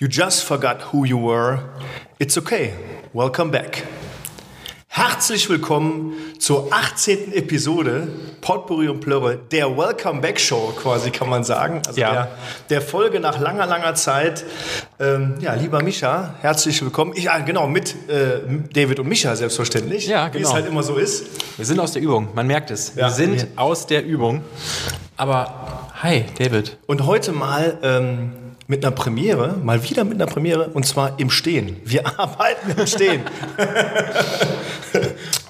You just forgot who you were. It's okay. Welcome back. Herzlich willkommen zur 18. Episode Potpourri und Plörre, der Welcome Back Show quasi, kann man sagen. Also Ja. der, der Folge nach langer, langer Zeit. Ähm, ja, lieber Micha, herzlich willkommen. Ich, ah, genau, mit äh, David und Micha selbstverständlich. Ja, Wie es genau. halt immer so ist. Wir sind aus der Übung, man merkt es. Ja. Wir sind aus der Übung. Aber hi, David. Und heute mal ähm, mit einer Premiere, mal wieder mit einer Premiere, und zwar im Stehen. Wir arbeiten im Stehen.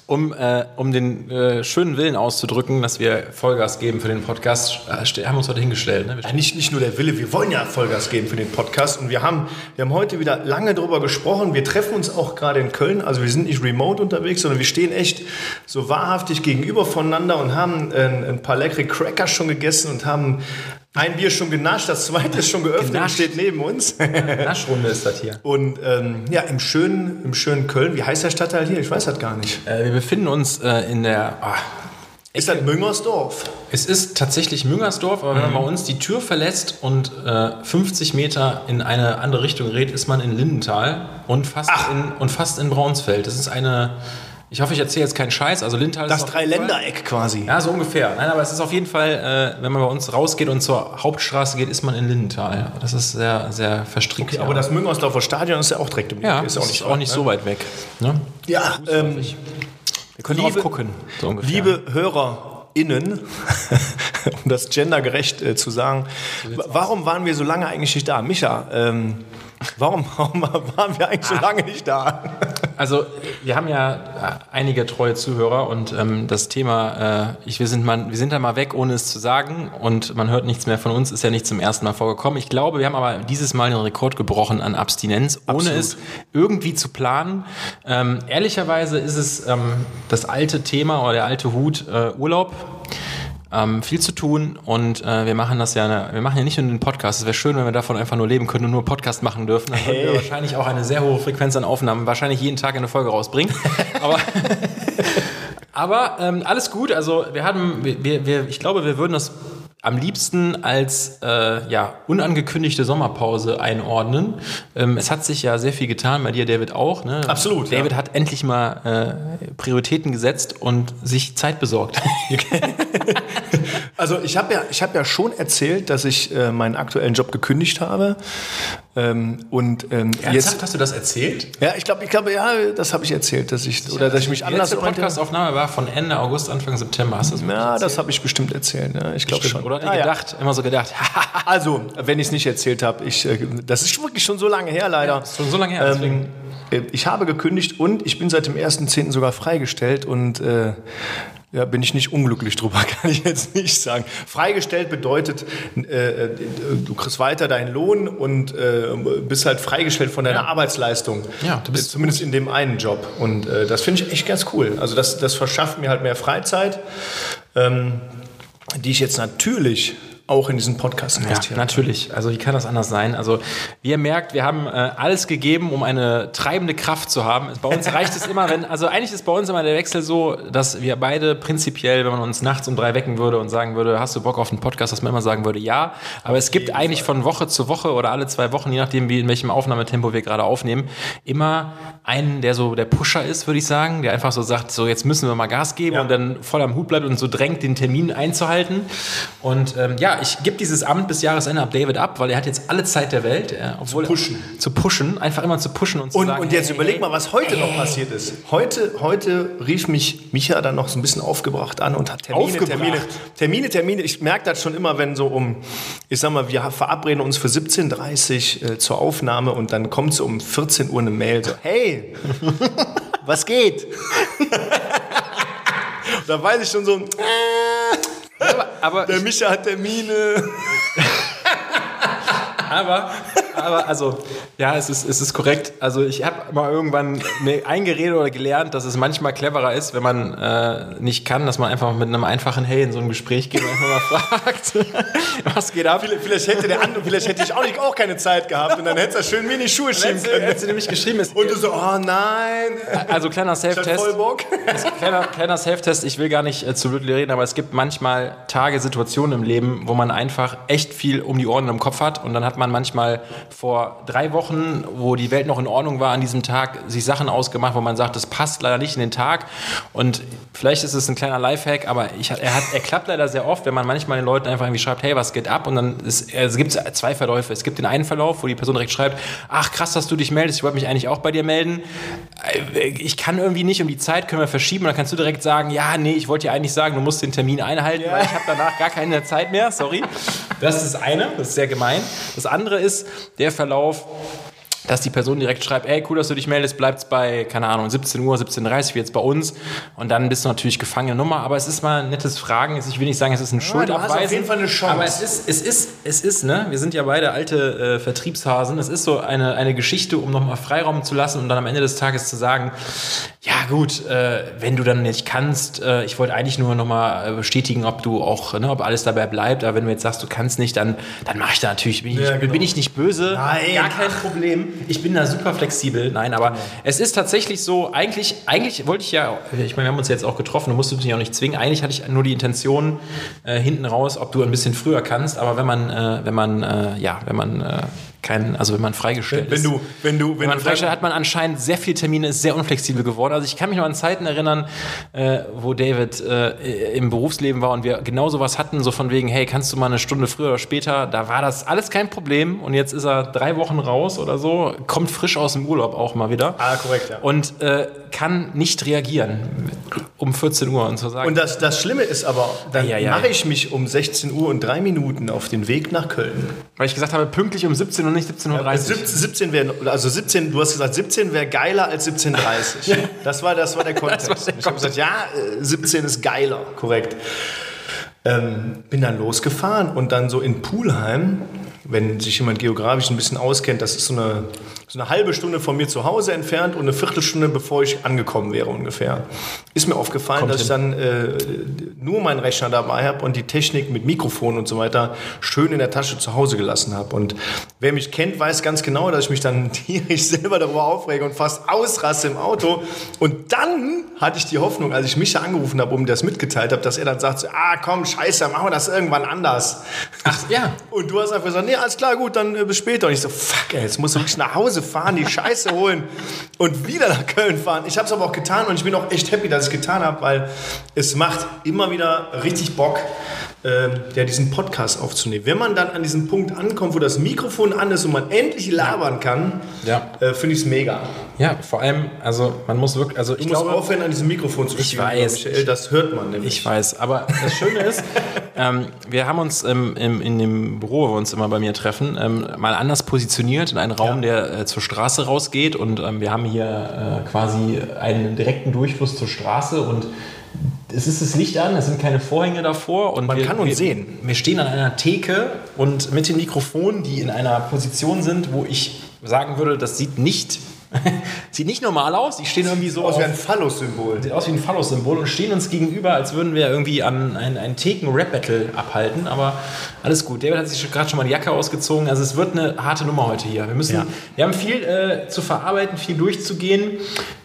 Um, äh, um den äh, schönen Willen auszudrücken, dass wir Vollgas geben für den Podcast, äh, haben wir uns heute hingestellt. Ne? Ja, nicht, nicht nur der Wille, wir wollen ja Vollgas geben für den Podcast. Und wir haben, wir haben heute wieder lange darüber gesprochen. Wir treffen uns auch gerade in Köln. Also wir sind nicht remote unterwegs, sondern wir stehen echt so wahrhaftig gegenüber voneinander und haben ein, ein paar leckere Cracker schon gegessen und haben ein Bier schon genascht, das zweite ist schon geöffnet und Genascht. steht neben uns. Naschrunde ist das hier. Und ähm, ja, im schönen, im schönen Köln. Wie heißt der Stadtteil hier? Ich weiß das gar nicht. Äh, wir befinden uns äh, in der. ah, Ist das Müngersdorf? es ist tatsächlich Müngersdorf, aber wenn man bei uns die Tür verlässt und äh, 50 Meter in eine andere Richtung redet, ist man in Lindenthal und fast, in, und fast in Braunsfeld. Das ist eine. Ich hoffe, ich erzähle jetzt keinen Scheiß. Also Lindenthal Das ist Fall- Dreiländereck quasi. Ja, so ungefähr. Nein, aber es ist auf jeden Fall, äh, wenn man bei uns rausgeht und zur Hauptstraße geht, ist man in Lindenthal. Das ist sehr, sehr verstrickt. ja. Aber das Müngersdorfer Stadion ist ja auch direkt im ja, ist auch nicht, auch nicht so weit weg. Ne? Ja, ähm, Wir können Liebe- drauf gucken. So ungefähr. liebe HörerInnen, um das gendergerecht äh, zu sagen, wa- warum waren wir so lange eigentlich nicht da? Micha, ähm, warum, warum waren wir eigentlich so lange nicht da? Also, wir haben ja äh, einige treue Zuhörer und ähm, das Thema, äh, ich, wir, sind mal, wir sind da mal weg, ohne es zu sagen und man hört nichts mehr von uns, ist ja nicht zum ersten Mal vorgekommen. Ich glaube, wir haben aber dieses Mal den Rekord gebrochen an Abstinenz, ohne Absolut. es irgendwie zu planen. Ähm, ehrlicherweise ist es ähm, das alte Thema oder der alte Hut äh, Urlaub. Ähm, viel zu tun und äh, wir machen das ja, wir machen ja nicht nur den Podcast. Es wäre schön, wenn wir davon einfach nur leben können und nur Podcast machen dürfen. Dann würden wir wahrscheinlich auch eine sehr hohe Frequenz an Aufnahmen, wahrscheinlich jeden Tag eine Folge rausbringen. Aber, aber ähm, alles gut. Also wir haben, wir, wir, ich glaube, wir würden das am liebsten als äh, ja, unangekündigte Sommerpause einordnen. Ähm, es hat sich ja sehr viel getan, bei dir, David, auch. Ne? Absolut, ja. David hat endlich mal äh, Prioritäten gesetzt und sich Zeit besorgt. Also ich habe ja, ich hab ja schon erzählt, dass ich äh, meinen aktuellen Job gekündigt habe. Ähm, und ähm, Ernsthaft, jetzt, hast du das erzählt? ja, ich glaube, ich glaube, ja, das habe ich erzählt, dass ich oder dass ich mich Die anders letzte orientiere. Podcastaufnahme war von Ende August, Anfang September. Hast du das Ja, das habe ich bestimmt erzählt. Ja, ich glaube schon. Oder Ja, ihr ja. gedacht, immer so gedacht, Also, wenn ich es nicht erzählt habe, ich, äh, das ist wirklich schon so lange her, leider. ist schon so lange her, deswegen- Ähm, äh, ich habe gekündigt und ich bin seit dem 1.10. sogar freigestellt und äh, ja, bin ich nicht unglücklich drüber, kann ich jetzt nicht sagen. Freigestellt bedeutet, äh, äh, du kriegst weiter deinen Lohn und äh, bist halt freigestellt von deiner Arbeitsleistung. Ja, du bist zumindest in dem einen Job. Und äh, das finde ich echt ganz cool. Also das, das verschafft mir halt mehr Freizeit, ähm, die ich jetzt natürlich auch in diesen Podcast Ja, investiere. natürlich. Also wie kann das anders sein? Also wie ihr merkt, wir haben äh, alles gegeben, um eine treibende Kraft zu haben. Bei uns reicht es immer, wenn, also eigentlich ist bei uns immer der Wechsel so, dass wir beide prinzipiell, wenn man uns nachts um drei wecken würde und sagen würde, hast du Bock auf einen Podcast, dass man immer sagen würde, ja. Aber es gibt eigentlich von Woche zu Woche oder alle zwei Wochen, je nachdem, wie in welchem Aufnahmetempo wir gerade aufnehmen, immer einen, der so der Pusher ist, würde ich sagen, der einfach so sagt, so jetzt müssen wir mal Gas geben Ja. und dann voll am Hut bleibt und so drängt, den Termin einzuhalten. Und ähm, ja, ich gebe dieses Amt bis Jahresende ab David ab, weil er hat jetzt alle Zeit der Welt, äh, obwohl pushen. zu pushen, einfach immer zu pushen und zu Und, sagen, und jetzt hey, überleg hey, mal, was heute noch passiert ist. Heute, heute rief mich Micha dann noch so ein bisschen aufgebracht an und hat Termine, Aufgebracht? Termine, Termine, Termine. Ich merke das schon immer, wenn so um, ich sag mal, wir verabreden uns für 17.30 Uhr äh, zur Aufnahme und dann kommt so um 14 Uhr eine Mail so, hey, was geht? da weiß ich schon so, äh, aber, aber, der Micha hat Termine. aber, aber, also, ja, es ist, es ist korrekt. Also, ich habe mal irgendwann mir eingeredet oder gelernt, dass es manchmal cleverer ist, wenn man äh, nicht kann, dass man einfach mit einem einfachen Hey in so ein Gespräch geht und einfach mal fragt, was geht ab? Vielleicht hätte der andere, vielleicht hätte ich auch, nicht, auch keine Zeit gehabt und dann hätte er schön mir in die Schuhe schieben können. hättest du nämlich geschrieben, ist, Und du so, oh nein. also kleiner Self-Test. Bock. Kleiner, kleiner Self-Test, ich will gar nicht äh, zu blöd reden, aber es gibt manchmal Tage, Situationen im Leben, wo man einfach echt viel um die Ohren im Kopf hat und dann hat man manchmal vor drei Wochen, wo die Welt noch in Ordnung war, an diesem Tag sich Sachen ausgemacht, wo man sagt, das passt leider nicht in den Tag. Und vielleicht ist es ein kleiner Lifehack, aber ich, er, hat, er klappt leider sehr oft, wenn man manchmal den Leuten einfach irgendwie schreibt, hey, was geht ab? Und dann ist, es gibt zwei Verläufe. Es gibt den einen Verlauf, wo die Person direkt schreibt, ach krass, dass du dich meldest, ich wollte mich eigentlich auch bei dir melden. Ich kann irgendwie nicht um die Zeit, können wir verschieben. Und dann kannst du direkt sagen, ja, nee, ich wollte dir eigentlich sagen, du musst den Termin einhalten, ja. weil ich habe danach gar keine Zeit mehr, sorry. Das ist das eine, das ist sehr gemein. Das andere ist der Verlauf, dass die Person direkt schreibt, ey, cool, dass du dich meldest, bleibt's bei, keine Ahnung, 17 Uhr, 17.30 Uhr, wie jetzt bei uns. Und dann bist du natürlich gefangene Nummer. Aber es ist mal ein nettes Fragen. Ich will nicht sagen, es ist ein ja, Schuldabweisen. Du auf jeden Fall eine Chance. Aber es ist, es ist, es ist, ne? Wir sind ja beide alte äh, Vertriebshasen. Es ist so eine, eine Geschichte, um nochmal Freiraum zu lassen und dann am Ende des Tages zu sagen, ja gut, äh, wenn du dann nicht kannst, äh, ich wollte eigentlich nur nochmal äh, bestätigen, ob du auch, ne, ob alles dabei bleibt. Aber wenn du jetzt sagst, du kannst nicht, dann, dann mache ich da natürlich, bin, ja, ich, genau. bin ich nicht böse. Nein. Gar kein Problem ich bin da super flexibel. Nein, aber es ist tatsächlich so, eigentlich, eigentlich wollte ich ja, ich meine, wir haben uns jetzt auch getroffen, du musst mich auch nicht zwingen. Eigentlich hatte ich nur die Intention äh, hinten raus, ob du ein bisschen früher kannst, aber wenn man, äh, wenn man, äh, ja, wenn man äh, kein, also wenn man freigestellt wenn, ist. Wenn du, wenn du, wenn, wenn man freigestellt hat man anscheinend sehr viele Termine, ist sehr unflexibel geworden. Also ich kann mich noch an Zeiten erinnern, äh, wo David äh, im Berufsleben war und wir genau sowas hatten, so von wegen, hey, kannst du mal eine Stunde früher oder später? Da war das alles kein Problem und jetzt ist er drei Wochen raus oder so, kommt frisch aus dem Urlaub auch mal wieder. Ah, korrekt, ja. Und äh, kann nicht reagieren um 14 Uhr und so sagen. Und das, das Schlimme ist aber, dann ja, ja, mache ich mich um 16 Uhr und drei Minuten auf den Weg nach Köln. Weil ich gesagt habe, pünktlich um 17 Uhr und nicht 17.30 Uhr. Ja, 17 wäre, also 17, du hast gesagt, 17 wäre geiler als 17.30 Uhr. das, war, das war der Kontext. War der ich habe gesagt, ja, 17 äh, ist geiler, korrekt. Ähm, bin dann losgefahren und dann so in Pulheim, wenn sich jemand geografisch ein bisschen auskennt, das ist so eine so eine halbe Stunde von mir zu Hause entfernt und eine Viertelstunde, bevor ich angekommen wäre ungefähr. Ist mir aufgefallen, Kommt dass hin. ich dann äh, nur meinen Rechner dabei habe und die Technik mit Mikrofon und so weiter schön in der Tasche zu Hause gelassen habe. Und wer mich kennt, weiß ganz genau, dass ich mich dann tierisch selber darüber aufrege und fast ausraste im Auto. Und dann hatte ich die Hoffnung, als ich Micha angerufen habe und ihm das mitgeteilt habe, dass er dann sagt, ah komm, scheiße, machen wir das irgendwann anders. Ach ja. Und du hast einfach gesagt, nee, alles klar, gut, dann äh, bis später. Und ich so, fuck, ey, jetzt muss ich nach Hause fahren, die Scheiße holen und wieder nach Köln fahren. Ich habe es aber auch getan und ich bin auch echt happy, dass ich es getan habe, weil es macht immer wieder richtig Bock, äh, ja, diesen Podcast aufzunehmen. Wenn man dann an diesem Punkt ankommt, wo das Mikrofon an ist und man endlich labern kann, ja. äh, finde ich es mega. Ja, vor allem, also man muss wirklich, also ich musst glaube, aufhören, an diesem Mikrofon zu spielen. Ich weiß. Michael, das hört man nämlich. Ich weiß, aber das Schöne ist, ähm, wir haben uns ähm, im, in dem Büro, wo wir uns immer bei mir treffen, ähm, mal anders positioniert in einen Raum, ja. der äh, zur Straße rausgeht und ähm, wir haben hier äh, quasi einen direkten Durchfluss zur Straße und es ist das Licht an, es sind keine Vorhänge davor und man wir, kann uns wir, sehen. Wir stehen an einer Theke und mit den Mikrofonen, die in einer Position sind, wo ich sagen würde, das sieht nicht Sieht nicht normal aus. Die stehen irgendwie so. Aus wie ein Phallus-Symbol. Sieht aus wie ein Phallus-Symbol und stehen uns gegenüber, als würden wir irgendwie an ein, ein Theken-Rap-Battle abhalten. Aber alles gut. David hat sich gerade schon mal die Jacke ausgezogen. Also es wird eine harte Nummer heute hier. Wir müssen, ja. wir haben viel äh, zu verarbeiten, viel durchzugehen.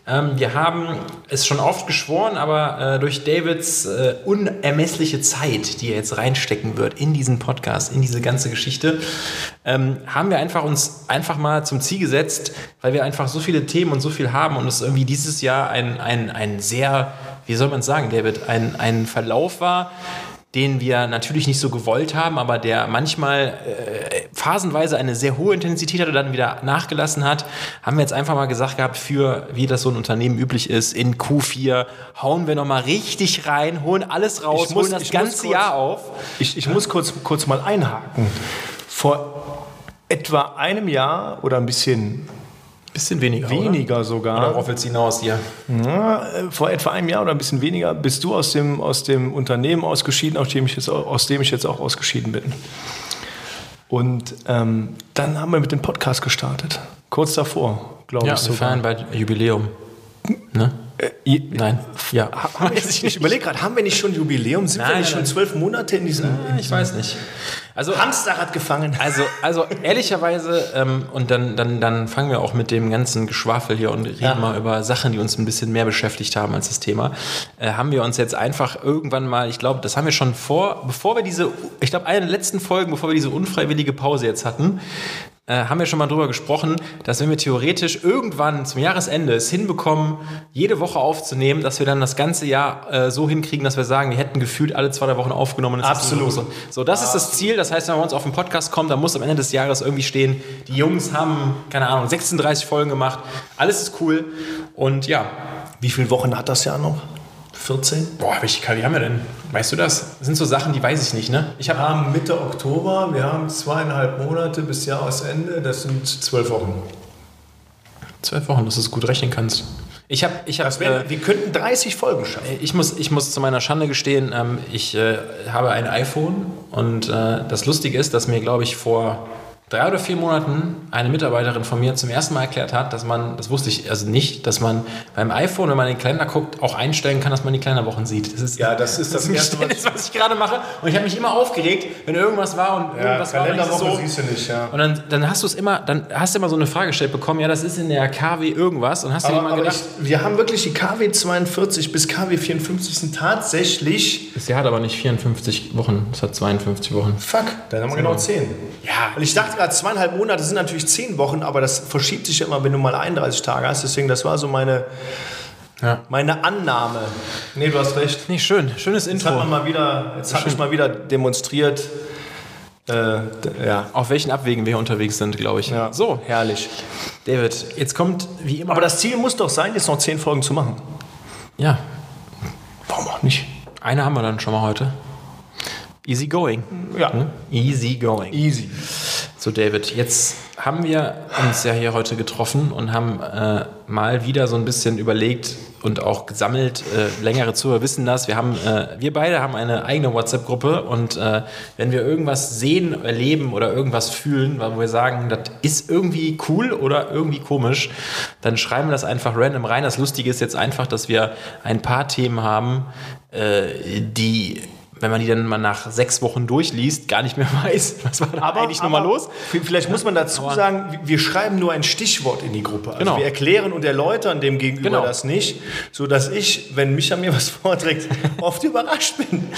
Ähm, wir haben es schon oft geschworen, aber äh, durch Davids äh, unermessliche Zeit, die er jetzt reinstecken wird in diesen Podcast, in diese ganze Geschichte, ähm, haben wir einfach uns einfach mal zum Ziel gesetzt, weil wir einfach so viele Themen und so viel haben und es irgendwie dieses Jahr ein, ein, ein sehr, wie soll man es sagen, David, ein, ein Verlauf war, den wir natürlich nicht so gewollt haben, aber der manchmal äh, phasenweise eine sehr hohe Intensität hat und dann wieder nachgelassen hat, haben wir jetzt einfach mal gesagt gehabt, für wie das so ein Unternehmen üblich ist, in Q4 hauen wir nochmal richtig rein, holen alles raus, muss, holen das ganze kurz, Jahr auf. Ich, ich muss kurz, kurz mal einhaken. Vor etwa einem Jahr oder ein bisschen Bisschen weniger. Weniger oder? sogar. Oder worauf willst du hinaus hier? Ja, äh, vor etwa einem Jahr oder ein bisschen weniger bist du aus dem, aus dem Unternehmen ausgeschieden, aus dem, ich jetzt, aus dem ich jetzt auch ausgeschieden bin. Und ähm, dann haben wir mit dem Podcast gestartet. Kurz davor, glaube ja, ich. Ja, wir feiern bei Jubiläum. Ne? Äh, Nein. Ja. Ich, ich überlege gerade, haben wir nicht schon Jubiläum? Sind nein, wir nicht nein, schon zwölf Monate in diesem. Nein, ich weiß nicht. Also, Hamsterrad gefangen. Also, also ehrlicherweise, ähm, und dann, dann, dann fangen wir auch mit dem ganzen Geschwafel hier und reden ja. mal über Sachen, die uns ein bisschen mehr beschäftigt haben als das Thema. Äh, haben wir uns jetzt einfach irgendwann mal, ich glaube, das haben wir schon vor, bevor wir diese, ich glaube, eine der letzten Folgen, bevor wir diese unfreiwillige Pause jetzt hatten, äh, haben wir schon mal drüber gesprochen, dass wenn wir theoretisch irgendwann zum Jahresende es hinbekommen, jede Woche aufzunehmen, dass wir dann das ganze Jahr äh, so hinkriegen, dass wir sagen, wir hätten gefühlt alle zwei, drei Wochen aufgenommen. Das Absolut. So, so, das ist das Ziel. Das heißt, wenn wir uns auf den Podcast kommen, dann muss am Ende des Jahres irgendwie stehen, die Jungs haben, keine Ahnung, 36 Folgen gemacht. Alles ist cool. Und ja. Wie viele Wochen hat das Jahr noch? 14? Boah, welche KW haben wir denn? Weißt du das? Das sind so Sachen, die weiß ich nicht, ne? Ich Wir haben Mitte Oktober, wir haben zweieinhalb Monate bis Jahresende, das sind zwölf Wochen. zwölf Wochen, dass du es gut rechnen kannst. Ich habe, ich Das wär, wir könnten 30 Folgen schaffen. Ich muss, ich muss zu meiner Schande gestehen, ähm, ich äh, habe ein iPhone und äh, das Lustige ist, dass mir, glaube ich, vor drei oder vier Monaten eine Mitarbeiterin von mir zum ersten Mal erklärt hat, dass man, das wusste ich also nicht, dass man beim iPhone, wenn man den Kalender guckt, auch einstellen kann, dass man die Kalenderwochen sieht. Das ist, Ja, das ist das ein Erste, was- Geständnis, was ich gerade mache. Und ich habe mich immer aufgeregt, wenn irgendwas war und irgendwas war. und ich so, siehst du nicht, ja. und dann, dann hast du es immer, dann hast du immer so eine Frage gestellt bekommen, ja, das ist in der KW irgendwas und hast du dir Aber, mal aber gedacht, ich, wir haben wirklich die KW 42 bis KW 54 sind tatsächlich. das Jahr hat aber nicht 54 Wochen, es hat 52 Wochen. Fuck, dann haben wir genau 10. Ja, Und ich dachte gerade, zweieinhalb Monate sind natürlich 10 Wochen, aber das verschiebt sich ja immer, wenn du mal 31 Tage hast. Deswegen, das war so meine, Ja. meine Annahme. Nee, du hast recht. Nee, schön, schönes Jetzt hat Intro. man mal wieder, jetzt habe ich mal wieder demonstriert. Äh, ja. Auf welchen Abwegen wir unterwegs sind, glaube ich. Ja. So, herrlich. David, jetzt kommt wie immer. Aber das Ziel muss doch sein, jetzt noch 10 Folgen zu machen. ja, Warum auch nicht? eine haben wir dann schon mal heute. Easy going. Ja. Hm? Easy going. Easy. So, David, jetzt haben wir uns ja hier heute getroffen und haben äh, mal wieder so ein bisschen überlegt und auch gesammelt. Äh, längere Zuhörer wissen das. Wir, haben, äh, wir beide haben eine eigene WhatsApp-Gruppe und äh, wenn wir irgendwas sehen, erleben oder irgendwas fühlen, wo wir sagen, das ist irgendwie cool oder irgendwie komisch, dann schreiben wir das einfach random rein. Das Lustige ist jetzt einfach, dass wir ein paar Themen haben, äh, die wenn man die dann mal nach sechs Wochen durchliest, gar nicht mehr weiß, was war da eigentlich nochmal los. Vielleicht muss man dazu sagen, wir- schreiben nur ein Stichwort in die Gruppe. Also Genau. wir erklären und erläutern dem Gegenüber Genau. das nicht, so dass ich, wenn Micha mir was vorträgt, oft überrascht bin.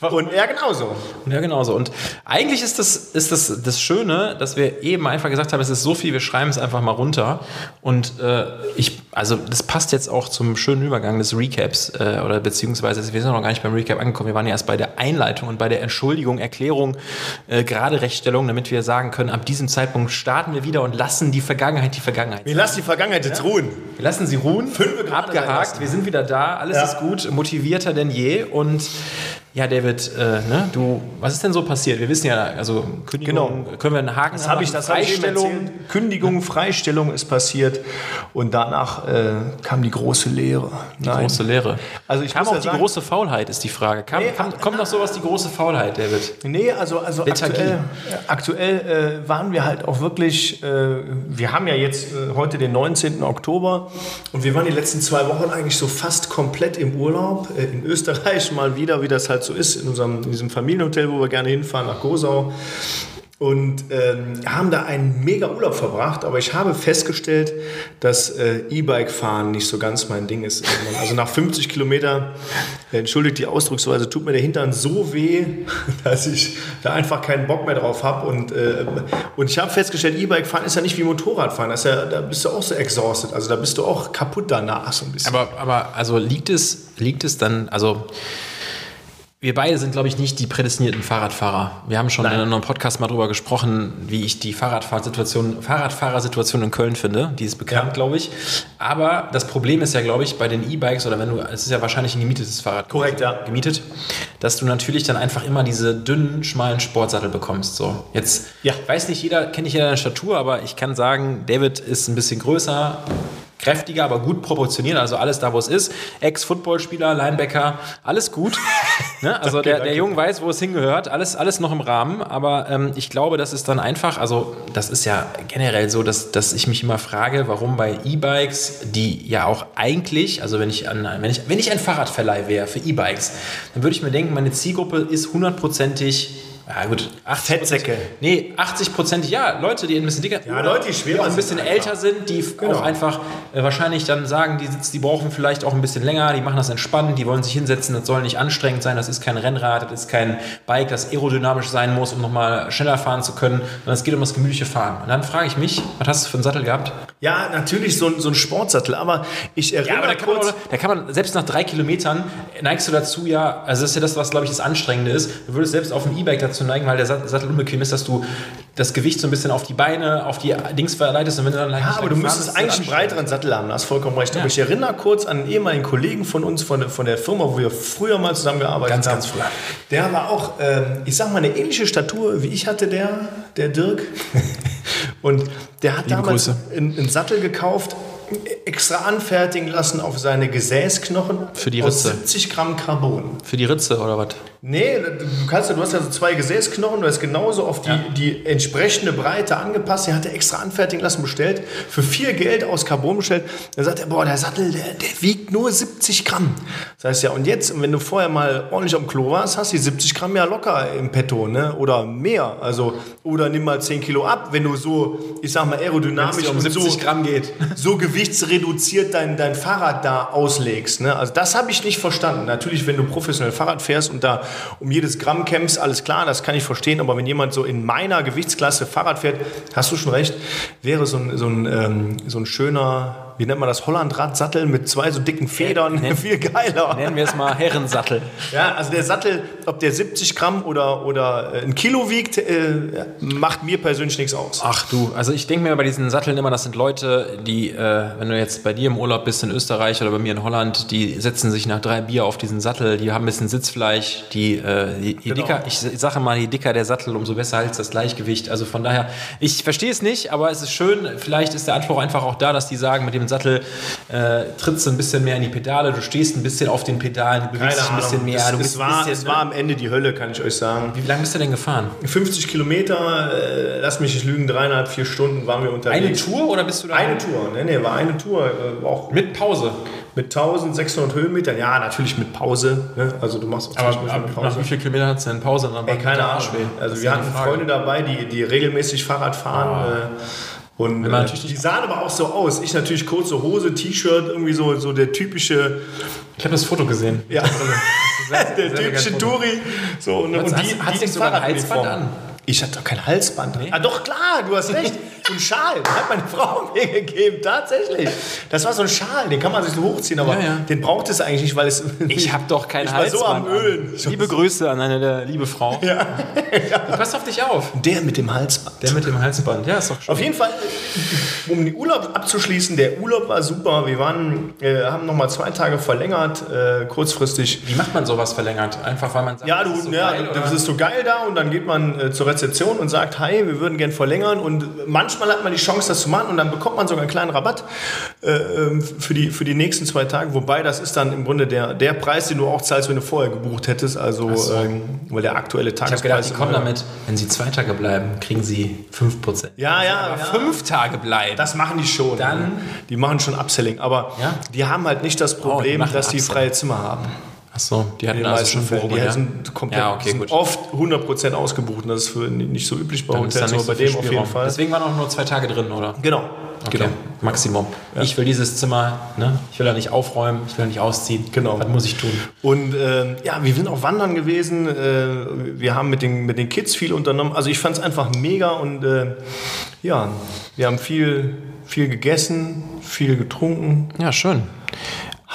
Und er genauso. Ja, genauso. Und eigentlich ist das, ist das das Schöne, dass wir eben einfach gesagt haben, es ist so viel, wir schreiben es einfach mal runter. Und äh, ich, also das passt jetzt auch zum schönen Übergang des Recaps, äh, oder beziehungsweise wir sind noch gar nicht beim Recap angekommen, wir waren ja erst bei der Einleitung und bei der Entschuldigung, Erklärung, äh, gerade Rechtstellung, damit wir sagen können, ab diesem Zeitpunkt starten wir wieder und lassen die Vergangenheit die Vergangenheit. Wir lassen die Vergangenheit jetzt ruhen. Wir lassen sie ruhen, sein abgehakt, wir sind wieder da, alles Ja. ist gut, motivierter denn je und ja, David, äh, ne, du, was ist denn so passiert? Wir wissen ja, also Kündigung, können wir einen Haken Das habe ich, das ich Freistellung. erzählt. Kündigung, Freistellung ist passiert und danach äh, kam die große Lehre. Die große Lehre. Also ich kam auch ja die sagen- große Faulheit, ist die Frage. Kam, Nee, kam, kommt noch sowas, die große Faulheit, David? Nee, also, also Lethargie. aktuell, aktuell äh, waren wir halt auch wirklich, äh, wir haben ja jetzt äh, heute den 19. Oktober und wir waren die letzten zwei Wochen eigentlich so fast komplett im Urlaub äh, in Österreich mal wieder, wie das halt so ist, in, unserem, in diesem Familienhotel, wo wir gerne hinfahren, nach Gosau. Und ähm, haben da einen mega Urlaub verbracht, aber ich habe festgestellt, dass äh, E-Bike-Fahren nicht so ganz mein Ding ist. Also nach 50 Kilometer, äh, entschuldigt die Ausdrucksweise, tut mir der Hintern so weh, dass ich da einfach keinen Bock mehr drauf habe. Und, äh, und ich habe festgestellt, E-Bike-Fahren ist ja nicht wie Motorradfahren. Das ja, da bist du auch so exhausted. Also da bist du auch kaputt danach so ein bisschen. Aber, aber also liegt es, liegt es dann, also wir beide sind, glaube ich, nicht die prädestinierten Fahrradfahrer. Wir haben schon Nein. in einem anderen mal darüber gesprochen, wie ich die Fahrradfahrsituation, Fahrradfahrersituation in Köln finde. Die ist bekannt, Ja. glaube ich. Aber das Problem ist ja, glaube ich, bei den E-Bikes oder wenn du, es ist ja wahrscheinlich ein gemietetes Fahrrad. Korrekt, ja. Gemietet, dass du natürlich dann einfach immer diese dünnen, schmalen Sportsattel bekommst. So, jetzt Ja. weiß nicht jeder, kennt nicht jeder deine Statur, aber ich kann sagen, David ist ein bisschen größer, kräftiger, aber gut proportioniert, also alles da, wo es ist. Ex-Footballspieler, Linebacker, alles gut. ne? Also der, der danke. Junge weiß, wo es hingehört, alles, alles noch im Rahmen, aber ähm, ich glaube, das ist dann einfach, also das ist ja generell so, dass, dass ich mich immer frage, warum bei E-Bikes, die ja auch eigentlich, also wenn ich, an, wenn ich, wenn ich ein Fahrradverleih wäre für E-Bikes, dann würde ich mir denken, meine Zielgruppe ist hundertprozentig Ja, gut. 80 Fettsäcke. Nee, 80 Prozent, ja, Leute, die ein bisschen dicker Ja, Leute, die schwerer auch ein sind bisschen einfach. älter sind, die Genau. auch einfach äh, wahrscheinlich dann sagen, die, die brauchen vielleicht auch ein bisschen länger, die machen das entspannt, die wollen sich hinsetzen, das soll nicht anstrengend sein, das ist kein Rennrad, das ist kein Bike, das aerodynamisch sein muss, um nochmal schneller fahren zu können, sondern es geht um das gemütliche Fahren. Und dann frage ich mich, was hast du für einen Sattel gehabt? Ja, natürlich so, ein- so ein Sportsattel, aber ich erinnere Ja, aber da kann, man, da kann man, selbst nach drei Kilometern neigst du dazu ja, also das ist ja das, was glaube ich das Anstrengende ist. Du würdest selbst auf dem E-Bike dazu neigen, weil der Sat- Sattel unbequem ist, dass du das Gewicht so ein bisschen auf die Beine, auf die Dings verleitest und wenn du dann Ja, aber du müsstest eigentlich einen breiteren Sattel haben, da hast vollkommen recht. Aber Ja. ich erinnere kurz an einen ehemaligen Kollegen von uns, von, der- von der Firma, wo wir früher mal zusammengearbeitet Ganz, haben. ganz früher. Der war auch, ähm, ich sag mal, eine ähnliche Statur wie ich hatte, der, der Dirk. Und der hat damals Grüße. einen, einen Sattel gekauft, extra anfertigen lassen auf seine Gesäßknochen Für die Ritze. 70 Gramm Carbon. Für die Ritze oder was? Nee, du kannst ja, du hast ja so zwei Gesäßknochen, du hast genauso auf die, die entsprechende Breite angepasst. Der hat er extra anfertigen lassen, bestellt, für viel Geld aus Carbon bestellt. Dann sagt er, boah, der Sattel, der, der wiegt nur 70 Gramm. Das heißt ja, und jetzt, wenn du vorher mal ordentlich am Klo warst, hast du die 70 Gramm ja locker im Petto, ne? Oder mehr. Also, oder nimm mal 10 Kilo ab, wenn du so, ich sag mal, aerodynamisch um und 70 so, Gramm geht. so gewichtsreduziert dein, dein Fahrrad da auslegst. Ne? Also das habe ich nicht verstanden. Natürlich, wenn du professionell Fahrrad fährst und da um jedes Gramm kämpfst, alles klar, das kann ich verstehen. Aber wenn jemand so in meiner Gewichtsklasse Fahrrad fährt, hast du schon recht, wäre so ein, so ein, ähm, so ein schöner, wie nennt man das, Hollandradsattel mit zwei so dicken Federn, nenn- viel geiler. Nennen wir es mal Herrensattel. Ja, also der Sattel, ob der 70 Gramm oder, oder äh, ein Kilo wiegt, äh, macht mir persönlich nichts aus. Ach du, also ich denke mir bei diesen Satteln immer, das sind Leute, die, äh, wenn du jetzt bei dir im Urlaub bist in Österreich oder bei mir in Holland, die setzen sich nach drei Bier auf diesen Sattel, die haben ein bisschen Sitzfleisch, die, äh, je, je Genau. dicker, ich sage mal, je dicker der Sattel, umso besser halt das Gleichgewicht. Also von daher, ich verstehe es nicht, aber es ist schön, vielleicht ist der Anspruch einfach auch da, dass die sagen, mit dem Sattel äh, trittst du ein bisschen mehr in die Pedale, du stehst ein bisschen auf den Pedalen, du bewegst dich ein bisschen mehr. Es, es, war, bisschen, es war am Ende die Hölle, kann ich euch sagen. Wie lange bist du denn gefahren? 50 Kilometer, äh, lass mich nicht lügen, dreieinhalb, vier Stunden waren wir Eine unterwegs. Tour oder bist du da? Eine Tour, ne, ne, war eine Tour, äh, war auch Mit Pause. mit 1600 Höhenmetern, ja, natürlich mit Pause, ne? also du machst auch Aber zwischendurch ab, mit nach wie vielen Kilometern hat es denn Pause? Dann Ey, keine Ahnung. Also wir hatten Freunde dabei, die, die regelmäßig Fahrrad fahren. Äh, und äh, die sahen aber auch so aus. Ich natürlich kurze Hose, T-Shirt, irgendwie so, so der typische, Ich habe das Foto gesehen. ja, der sehr typische geil. Touri. So, und, und Hast- die, hast die sogar ein. Halsband an? Ich hatte doch kein Halsband. Ah, doch, klar, du hast recht. So ein Schal, den hat meine Frau mir gegeben, tatsächlich. Das war so ein Schal, den kann man sich so hochziehen, aber Ja, ja. den braucht es eigentlich nicht, weil es. Ich habe doch kein Ich war so am Ölen. Liebe Grüße an eine der liebe Frau. Ja. Pass auf dich auf. Der mit dem Halsband. Der mit dem Halsband. Ja, ist doch schön. Auf jeden Fall, um den Urlaub abzuschließen, der Urlaub war super. Wir waren, äh, haben nochmal zwei Tage verlängert, äh, kurzfristig. Wie macht man sowas verlängert? Einfach weil man sagt, Ja, das du, ist so ja, geil, das ist so geil da und dann geht man äh, zur Rezeption und sagt, hi, wir würden gern verlängern und manchmal hat man die Chance, das zu machen und dann bekommt man sogar einen kleinen Rabatt äh, ähm, für, die, für die nächsten zwei Tage, wobei das ist dann im Grunde der, der Preis, den du auch zahlst, wenn du vorher gebucht hättest, also so. ähm, weil der aktuelle ich habe Tagespreis gedacht, die kommen damit, wenn sie zwei Tage bleiben, kriegen sie 5%. Ja, ja, Aber ja. fünf Tage bleiben. Das machen die schon. Dann- die machen schon Upselling, aber Ja? die haben halt nicht das die Problem, machen dass die Upselling. freie Zimmer haben. Achso, die hatten also schon Fällen. Die ja? sind komplett Ja, okay, sind oft 100% ausgebucht. Und das ist für nicht so üblich bei Dann Hotels, aber so bei dem auf jeden Spielraum. Fall. Deswegen waren auch nur zwei Tage drin, oder? genau. Okay, genau. Maximum. Ich will dieses Zimmer, ne? ich will da nicht aufräumen, ich will da nicht ausziehen. Genau. Was muss ich tun? Und ähm, ja, wir sind auch wandern gewesen. Äh, wir haben mit den, mit den Kids viel unternommen. Also ich fand es einfach mega und äh, ja, wir haben viel, viel gegessen, viel getrunken. Ja, schön.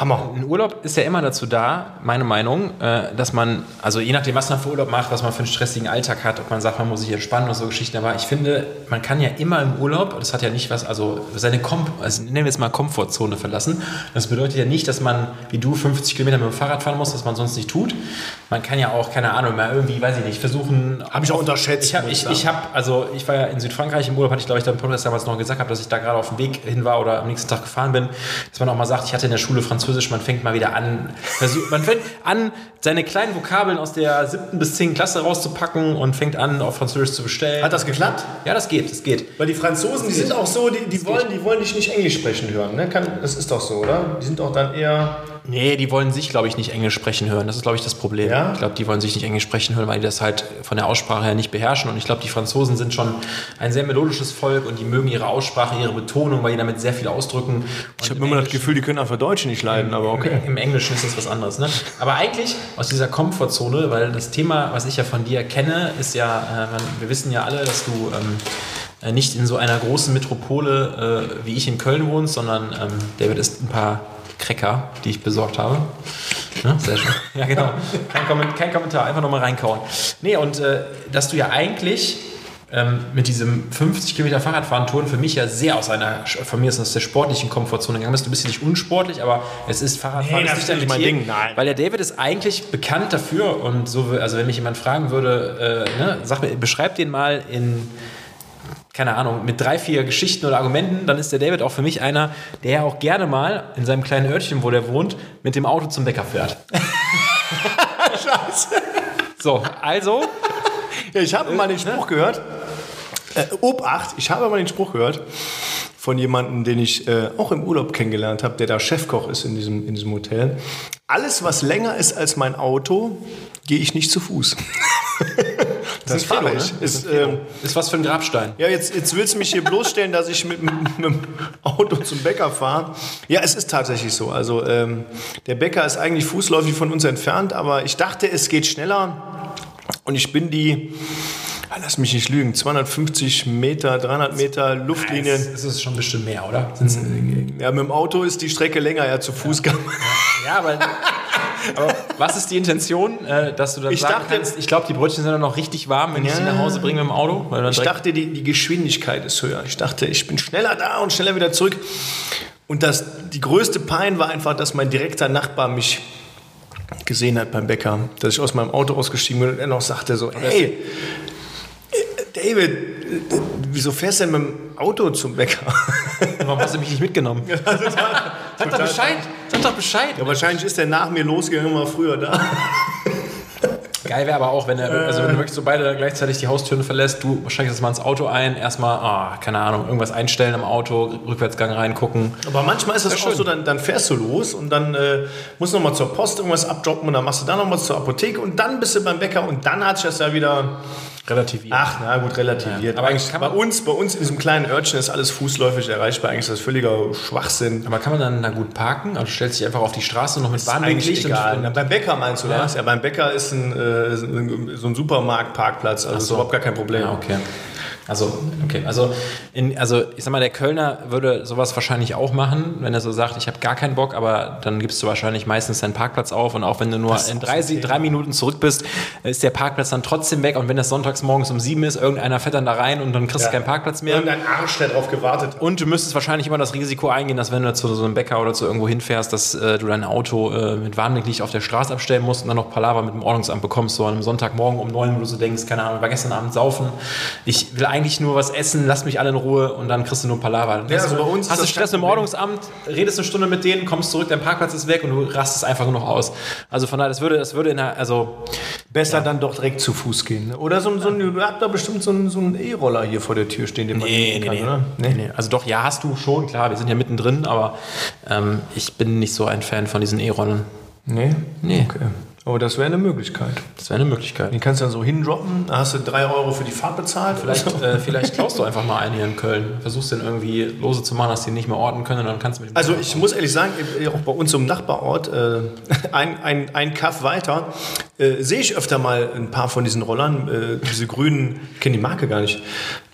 Hammer. Ein Urlaub ist ja immer dazu da, meine Meinung, äh, dass man, also je nachdem, was man für Urlaub macht, was man für einen stressigen Alltag hat, ob man sagt, man muss sich entspannen oder so Geschichten, aber ich finde, man kann ja immer im Urlaub, das hat ja nicht was, also seine Kom also nennen wir es mal Komfortzone verlassen. Das bedeutet ja nicht, dass man, wie du, 50 Kilometer mit dem Fahrrad fahren muss, was man sonst nicht tut. Man kann ja auch, keine Ahnung, mal irgendwie, weiß ich nicht, versuchen. Habe ich auch unterschätzt. Ich habe, ich, ich habe, also ich war ja in Südfrankreich im Urlaub, hatte ich glaube ich da im Podcast damals noch gesagt, habe, dass ich da gerade auf dem Weg hin war oder am nächsten Tag gefahren bin, dass man auch mal sagt, ich hatte in der Schule Französisch, man fängt mal wieder an, versuch, man fängt an, seine kleinen Vokabeln aus der siebten bis zehnten Klasse rauszupacken und fängt an, auf Französisch zu bestellen. Hat das geklappt? ja, das geht, das geht. Weil die Franzosen, die sind auch so, die, die, wollen, die wollen dich nicht Englisch sprechen hören. Ne? Kann, das ist doch so, oder? Die sind auch dann eher. Nee, die wollen sich, glaube ich, nicht Englisch sprechen hören. Das ist, glaube ich, das Problem. Ja? Ich glaube, die wollen sich nicht Englisch sprechen hören, weil die das halt von der Aussprache her nicht beherrschen. Und ich glaube, die Franzosen sind schon ein sehr melodisches Volk und die mögen ihre Aussprache, ihre Betonung, weil die damit sehr viel ausdrücken. Ich habe immer das Gefühl, die können einfach Deutsche nicht leiden, aber okay. Im Englischen ist das was anderes. Ne? Aber eigentlich aus dieser Komfortzone, weil das Thema, was ich ja von dir kenne, ist ja, äh, wir wissen ja alle, dass du ähm, äh, nicht in so einer großen Metropole äh, wie ich in Köln wohnst, sondern ähm, David isst ein paar Cracker, die ich besorgt habe. Ne? Sehr schön. Ja, genau. Kein, Komment kein Kommentar, einfach nochmal reinkauen. Nee, und äh, dass du ja eigentlich ähm, mit diesem 50 Kilometer Fahrradfahren Touren für mich ja sehr aus einer, von mir ist aus der sportlichen Komfortzone gegangen bist. Du bist ja nicht unsportlich, aber es ist Fahrradfahren Nee, das ist nicht mein Ding, nein. Weil der David ist eigentlich bekannt dafür und so, also wenn mich jemand fragen würde, äh, ne, sag mir, beschreib den mal in keine Ahnung, mit drei, vier Geschichten oder Argumenten, dann ist der David auch für mich einer, der auch gerne mal in seinem kleinen Örtchen, wo der wohnt, mit dem Auto zum Bäcker fährt. Scheiße. So, also, Ja, ich habe mal den Spruch gehört. Äh, Obacht, ich habe mal den Spruch gehört von jemandem, den ich äh, auch im Urlaub kennengelernt habe, der da Chefkoch ist in diesem, in diesem Hotel. Alles, was länger ist als mein Auto, gehe ich nicht zu Fuß. das ist ein fahre Credo, ich. ne? Ist, ähm, ist was für ein Grabstein. ja, jetzt, jetzt willst du mich hier bloßstellen, dass ich mit, mit, dem Auto zum Bäcker fahre. Ja, es ist tatsächlich so. Also ähm, der Bäcker ist eigentlich fußläufig von uns entfernt, aber ich dachte, es geht schneller. Und ich bin die, ah, lass mich nicht lügen, 250 Meter, 300 Meter Luftlinie. Das ist schon bestimmt mehr, oder? Sind's, Ja, mit dem Auto ist die Strecke länger, ja, zu Fuß kann man. ja, aber, aber was ist die Intention, äh, dass du dann Ich sagen dachte- kannst, ich glaube, die Brötchen sind dann noch richtig warm, wenn ich sie Ja. nach Hause bringe mit dem Auto? Ich dachte, die, die Geschwindigkeit ist höher. Ich dachte, ich bin schneller da und schneller wieder zurück. Und das, die größte Pein war einfach, dass mein direkter Nachbar mich gesehen hat beim Bäcker, dass ich aus meinem Auto ausgestiegen bin und er noch sagte so, hey, David, äh, wieso fährst du denn mit dem Auto zum Bäcker? Warum hast du mich nicht mitgenommen? Sag doch Bescheid. Sag doch Bescheid. Ja, wahrscheinlich ist er nach mir losgegangen, war früher da. Geil wäre aber auch, wenn, er, also wenn du wirklich so beide gleichzeitig die Haustüren verlässt, du steigst jetzt mal ins Auto ein, erstmal, ah, keine Ahnung, irgendwas einstellen im Auto, Rückwärtsgang reingucken. Aber manchmal ist das Ja, auch schön. so, dann, dann fährst du los und dann äh, musst du noch mal zur Post irgendwas abdroppen und dann machst du dann noch mal zur Apotheke und dann bist du beim Bäcker und dann hat sich das ja wieder, Relativiert. ach na gut, relativiert. Ja, aber eigentlich, kann bei man- uns, bei uns in diesem kleinen Örtchen ist alles fußläufig erreichbar, eigentlich ist das völliger Schwachsinn. Aber kann man dann da gut parken? Also stellst dich einfach auf die Straße noch mit Eigentlich Bahnweglicht egal. und, beim Bäcker meinst du Ja. das? Ja, beim Bäcker ist ein, äh, so ein Supermarktparkplatz, also ist so. überhaupt gar kein Problem. Ja, okay. Also, okay. Also, in, also, ich sag mal, der Kölner würde sowas wahrscheinlich auch machen, wenn er so sagt, ich habe gar keinen Bock, aber dann gibst du wahrscheinlich meistens deinen Parkplatz auf und auch wenn du nur in drei, drei Minuten zurück bist, ist der Parkplatz dann trotzdem weg und wenn das sonntags morgens um sieben ist, irgendeiner fährt dann da rein und dann kriegst du keinen Parkplatz mehr. Irgendein Arsch, der drauf gewartet hat. Und du müsstest wahrscheinlich immer das Risiko eingehen, dass wenn du zu so einem Bäcker oder zu irgendwo hinfährst, dass äh, du dein Auto äh, mit Warnblick auf der Straße abstellen musst und dann noch Palaver mit dem Ordnungsamt bekommst, so an einem Sonntagmorgen um neun, wo du so denkst, keine Ahnung, war gestern Abend saufen, ich will eigentlich nur was essen, lass mich alle in Ruhe und dann kriegst du nur Palaver. Dann Ja, hast also du, bei uns hast du Stress kein mit dem Problem. Ordnungsamt, redest eine Stunde mit denen, kommst zurück, dein Parkplatz ist weg und du rastest einfach nur noch aus. Also von daher, das würde, das würde in der, also Besser dann doch direkt zu Fuß gehen. Ne? Oder so, ein- so ein, du habt da bestimmt so einen so E-Roller hier vor der Tür stehen, den man nehmen kann, oder? Nee, nee. Also doch, ja, hast du schon, klar, wir sind ja mittendrin, aber ähm, ich bin nicht so ein Fan von diesen E-Rollern. Nee? Nee. Okay. Aber das wäre eine Möglichkeit. Das wäre eine Möglichkeit. Den kannst du dann so hindroppen, da hast du drei Euro für die Fahrt bezahlt. Vielleicht, äh, vielleicht klaust du einfach mal einen hier in Köln. Versuchst den irgendwie lose zu machen, dass die nicht mehr orten können und dann kannst du mit dem Also ich muss ehrlich sagen, äh, auch bei uns im Nachbarort, äh, ein, ein, ein Kaff weiter, äh, sehe ich öfter mal ein paar von diesen Rollern, äh, diese grünen, ich kenne die Marke gar nicht,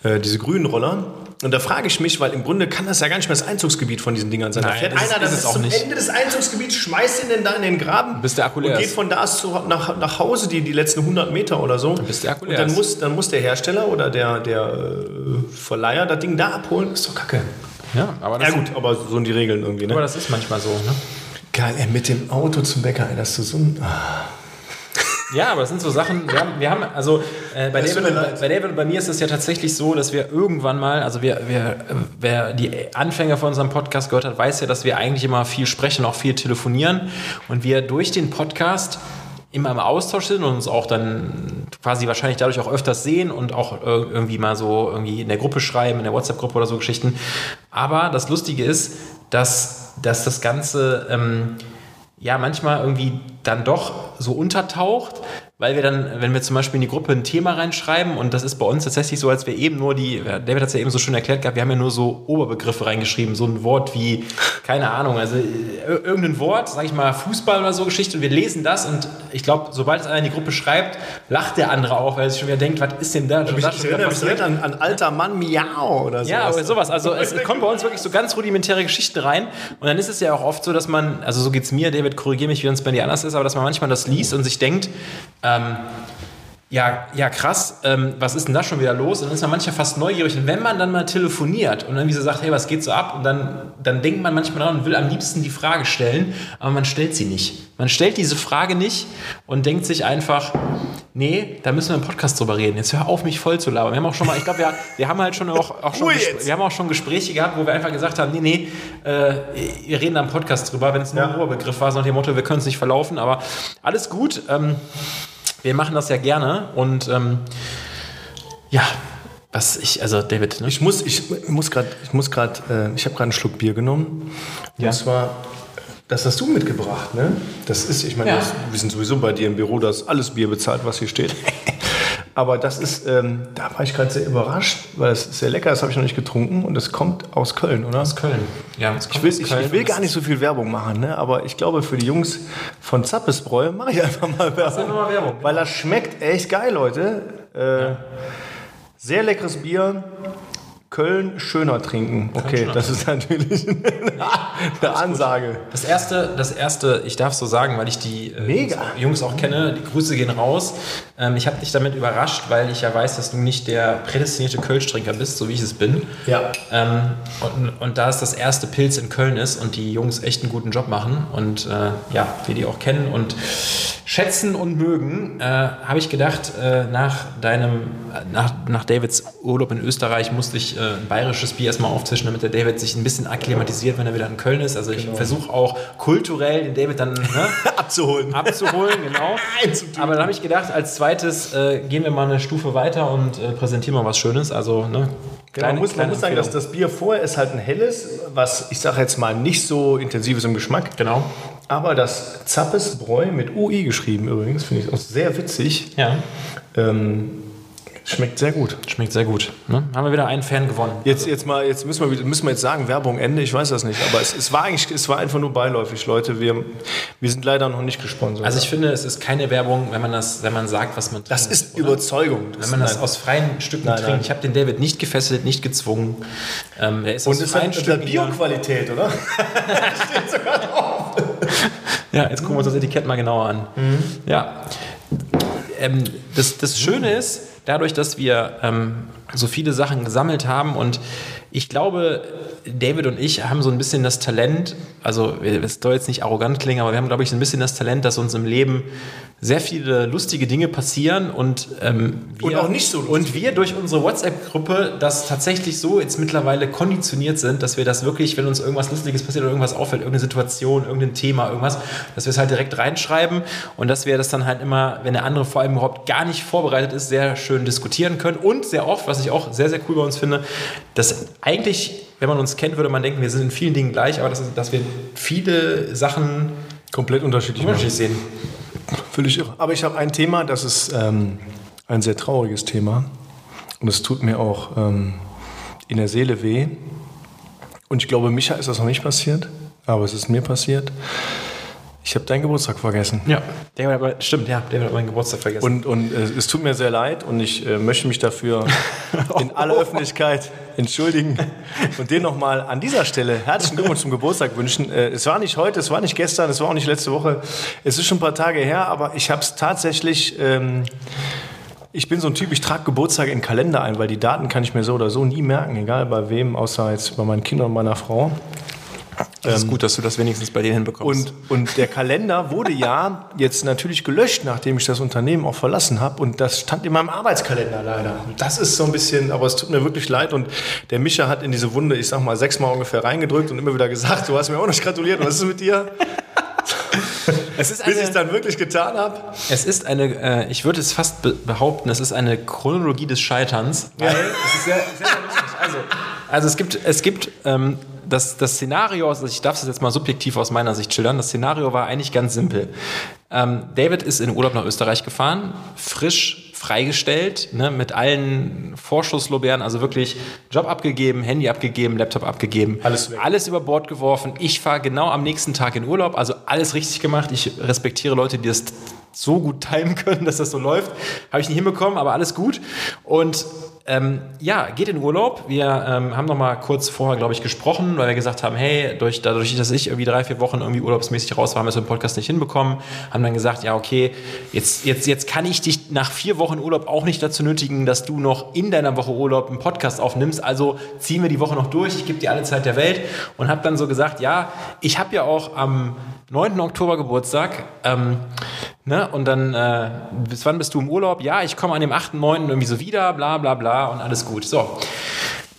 äh, diese grünen Roller. Und da frage ich mich, weil im Grunde kann das ja gar nicht mehr das Einzugsgebiet von diesen Dingern sein. da Nein, fährt das ist- einer, das ist ist es auch zum nicht. Ende des Einzugsgebiets, schmeißt ihn denn da in den Graben Bis der Akku leer und geht ist. von da aus zu, nach, nach Hause, die, die letzten 100 Meter oder so. Bis der Akku und leer dann ist. muss, dann muss der Hersteller oder der, der äh, Verleiher das Ding da abholen. Ist doch kacke. Ja, aber das, Ja gut, aber so sind die Regeln irgendwie. Ne? aber das ist manchmal so. Ne? Geil, ey, mit dem Auto zum Bäcker, ey, dass du so ein. Ah. Ja, aber das sind so Sachen, wir haben, wir haben also äh, bei, David, bei David und bei mir ist es ja tatsächlich so, dass wir irgendwann mal, also wir, wir, wer die Anfänger von unserem Podcast gehört hat, weiß ja, dass wir eigentlich immer viel sprechen, auch viel telefonieren und wir durch den Podcast immer im Austausch sind und uns auch dann quasi wahrscheinlich dadurch auch öfters sehen und auch ir- irgendwie mal so irgendwie in der Gruppe schreiben, in der WhatsApp-Gruppe oder so Geschichten. Aber das Lustige ist, dass, dass das Ganze ähm, ja manchmal irgendwie dann doch so untertaucht, weil wir dann, wenn wir zum Beispiel in die Gruppe ein Thema reinschreiben und das ist bei uns tatsächlich so, als wir eben nur die, David hat es ja eben so schön erklärt gehabt, wir haben ja nur so Oberbegriffe reingeschrieben, so ein Wort wie, keine Ahnung, also äh, irgendein Wort, sag ich mal Fußball oder so Geschichte und wir lesen das und ich glaube, sobald es einer in die Gruppe schreibt, lacht der andere auch, weil er sich schon wieder denkt, was ist denn da? Ich, da ich erinnere mich direkt an, an alter Mann Miau oder so. Ja, aber sowas. Also es kommt bei uns wirklich so ganz rudimentäre Geschichten rein. Und dann ist es ja auch oft so, dass man, also so geht es mir, David, korrigiere mich, wie es bei dir anders ist, aber dass man manchmal das liest und sich denkt, ähm, ja, ja, krass, ähm, was ist denn da schon wieder los? Und dann ist man manchmal fast neugierig. Und wenn man dann mal telefoniert und irgendwie so sagt, hey, was geht so ab? Und dann, dann denkt man manchmal dran und will am liebsten die Frage stellen, aber man stellt sie nicht. Man stellt diese Frage nicht und denkt sich einfach, nee, da müssen wir im Podcast drüber reden. Jetzt hör auf, mich voll zu labern. Wir haben auch schon mal, ich glaube, wir, wir haben halt schon auch, auch schon, wir haben auch schon Gespräche gehabt, wo wir einfach gesagt haben, nee, nee, äh, wir reden da im Podcast drüber, wenn es nur ja. ein Oberbegriff war, so nach dem Motto, wir können es nicht verlaufen, aber alles gut. Ähm, wir machen das ja gerne und ähm, ja, was ich, also David. Ne? Ich muss, ich muss gerade, ich muss gerade, äh, ich habe gerade einen Schluck Bier genommen. Ja. Und zwar, das hast du mitgebracht, ne? Das ist, ich meine, ja. wir sind sowieso bei dir im Büro, dass alles Bier bezahlt, was hier steht. Aber das ist, ähm, da war ich gerade sehr überrascht, weil es ist sehr lecker, das habe ich noch nicht getrunken und es kommt aus Köln, oder? Aus Köln, ja. Ich will, ich, ich will, gar nicht so viel Werbung machen, ne? aber ich glaube, für die Jungs von Zappesbräu mache ich einfach mal Werbung. Mal Werbung. Weil das schmeckt echt geil, Leute. Äh, ja. Sehr leckeres Bier. Köln schöner trinken. Okay, schöner das ist natürlich eine Ansage. Das erste, das erste, ich darf so sagen, weil ich die äh, Jungs auch kenne, die Grüße gehen raus. Ähm, ich habe dich damit überrascht, weil ich ja weiß, dass du nicht der prädestinierte Kölsch-Trinker bist, so wie ich es bin. Ja. Ähm, und, und da es das erste Pilz in Köln ist und die Jungs echt einen guten Job machen und äh, ja, wir die auch kennen und schätzen und mögen, äh, habe ich gedacht, äh, nach deinem, nach, nach Davids Urlaub in Österreich musste ich ein bayerisches Bier erstmal auftischen, damit der David sich ein bisschen akklimatisiert, wenn er wieder in Köln ist. Also ich genau. versuche auch kulturell den David dann ne, abzuholen. Abzuholen, genau. Aber dann habe ich gedacht, als zweites äh, gehen wir mal eine Stufe weiter und äh, präsentieren mal was Schönes. Also ne, Genau, man muss, man muss sagen, dass das Bier vorher ist halt ein helles, was ich sage jetzt mal nicht so intensiv ist im Geschmack. Genau. Aber das Zappesbräu mit UI geschrieben übrigens, finde ich auch sehr witzig. Ja. Ähm, Schmeckt sehr gut. Schmeckt sehr gut. Ne? Haben wir wieder einen Fan gewonnen. Jetzt, jetzt, mal, jetzt müssen, wir, müssen wir jetzt sagen, Werbung Ende, ich weiß das nicht. Aber es, es, war eigentlich, es war einfach nur beiläufig, Leute. Wir, wir sind leider noch nicht gesponsert. Also ich finde, es ist keine Werbung, wenn man, das, wenn man sagt, was man trinkt. Das ist oder? Überzeugung. Das wenn man das aus freien Stücken nein, trinkt. Nein. Ich habe den David nicht gefesselt, nicht gezwungen. Ähm, der ist Und es hat Stücken Bioqualität, oder? steht sogar drauf. ja, jetzt gucken wir uns das Etikett mal genauer an. Mhm. Ja. Ähm, das, das Schöne ist, dadurch, dass wir ähm, so viele Sachen gesammelt haben und ich glaube, David und ich haben so ein bisschen das Talent, also es soll jetzt nicht arrogant klingen, aber wir haben, glaube ich, so ein bisschen das Talent, dass uns im Leben sehr viele lustige Dinge passieren und, ähm, wir, und auch nicht so lustig. Und wir durch unsere WhatsApp-Gruppe das tatsächlich so jetzt mittlerweile konditioniert sind, dass wir das wirklich, wenn uns irgendwas Lustiges passiert oder irgendwas auffällt, irgendeine Situation, irgendein Thema, irgendwas, dass wir es halt direkt reinschreiben und dass wir das dann halt immer, wenn der andere vor allem überhaupt gar nicht vorbereitet ist, sehr schön diskutieren können und sehr oft, was ich auch sehr, sehr cool bei uns finde, dass eigentlich, wenn man uns kennt, würde man denken, wir sind in vielen Dingen gleich, aber dass, dass wir viele Sachen komplett unterschiedlich, unterschiedlich sehen. Völlig irre. Aber ich habe ein Thema, das ist ähm, ein sehr trauriges Thema. Und es tut mir auch ähm, in der Seele weh. Und ich glaube, Micha ist das noch nicht passiert, aber es ist mir passiert. Ich habe deinen Geburtstag vergessen. Ja, der aber, stimmt, ja, der hat meinen Geburtstag vergessen. Und, und äh, es tut mir sehr leid und ich äh, möchte mich dafür in aller Öffentlichkeit entschuldigen und dir nochmal an dieser Stelle herzlichen Glückwunsch zum Geburtstag wünschen. Äh, es war nicht heute, es war nicht gestern, es war auch nicht letzte Woche. Es ist schon ein paar Tage her, aber ich habe es tatsächlich... Ähm, ich bin so ein Typ, ich trage Geburtstage in den Kalender ein, weil die Daten kann ich mir so oder so nie merken, egal bei wem, außer jetzt bei meinen Kindern und meiner Frau. Das ist ähm, gut, dass du das wenigstens bei denen hinbekommst. Und, und der Kalender wurde ja jetzt natürlich gelöscht, nachdem ich das Unternehmen auch verlassen habe. Und das stand in meinem Arbeitskalender leider. Das ist so ein bisschen, aber es tut mir wirklich leid. Und der Micha hat in diese Wunde, ich sag mal, sechsmal ungefähr reingedrückt und immer wieder gesagt, du hast mir auch nicht gratuliert. Was ist mit dir? Es ist eine, Bis ich es dann wirklich getan habe. Es ist eine, äh, ich würde es fast behaupten, es ist eine Chronologie des Scheiterns. Weil ja. es ist sehr, sehr, sehr lustig. Also, also es gibt, es gibt ähm, das, das Szenario, also ich darf es jetzt mal subjektiv aus meiner Sicht schildern, das Szenario war eigentlich ganz simpel. Ähm, David ist in Urlaub nach Österreich gefahren, frisch freigestellt, ne, mit allen Vorschusslorbeeren, also wirklich Job abgegeben, Handy abgegeben, Laptop abgegeben, Alles weg. alles über Bord geworfen. Ich fahre genau am nächsten Tag in Urlaub, also alles richtig gemacht. Ich respektiere Leute, die das so gut timen können, dass das so läuft. Habe ich nicht hinbekommen, aber alles gut. Und ähm, ja, geht in Urlaub. Wir ähm, haben noch mal kurz vorher, glaube ich, gesprochen, weil wir gesagt haben, hey, durch, dadurch, dass ich irgendwie drei, vier Wochen irgendwie urlaubsmäßig raus war, haben wir es im Podcast nicht hinbekommen. Haben dann gesagt, ja, okay, jetzt, jetzt, jetzt kann ich dich nach vier Wochen Urlaub auch nicht dazu nötigen, dass du noch in deiner Woche Urlaub einen Podcast aufnimmst. Also ziehen wir die Woche noch durch. Ich gebe dir alle Zeit der Welt. Und habe dann so gesagt, ja, ich habe ja auch am 9. Oktober Geburtstag. Ähm, ne? Und dann, äh, bis wann bist du im Urlaub? Ja, ich komme an dem 8.9. irgendwie so wieder, bla bla bla und alles gut. So.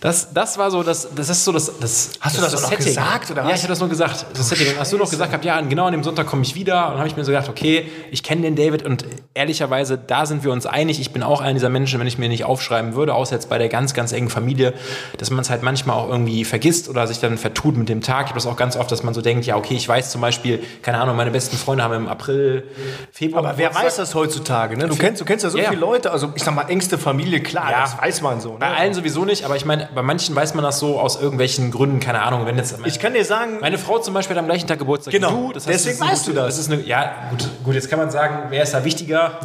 Das, das war so, das, das ist so das, das Hast du das auch noch gesagt, oder Ja, ich habe das nur gesagt. Das Setting. Und hast du noch gesagt, ja, genau an dem Sonntag komme ich wieder. Und dann habe ich mir so gedacht, okay, ich kenne den David und ehrlicherweise, da sind wir uns einig. Ich bin auch einer dieser Menschen, wenn ich mir nicht aufschreiben würde, außer jetzt bei der ganz, ganz engen Familie, dass man es halt manchmal auch irgendwie vergisst oder sich dann vertut mit dem Tag. Ich habe das auch ganz oft, dass man so denkt, ja, okay, ich weiß zum Beispiel, keine Ahnung, meine besten Freunde haben im April, Februar. Aber wer weiß das heutzutage? Ne? Du, kennst, du kennst ja so Ja. viele Leute, also ich sag mal, engste Familie, klar, Ja. das weiß man so. Bei Ne? allen sowieso nicht, aber ich meine, bei manchen weiß man das so aus irgendwelchen Gründen, keine Ahnung. Wenn jetzt Ich kann dir sagen, meine Frau zum Beispiel hat am gleichen Tag Geburtstag Genau. du. Das Deswegen ist eine weißt du das. das ist eine, ja, gut, gut, jetzt kann man sagen, wer ist da wichtiger?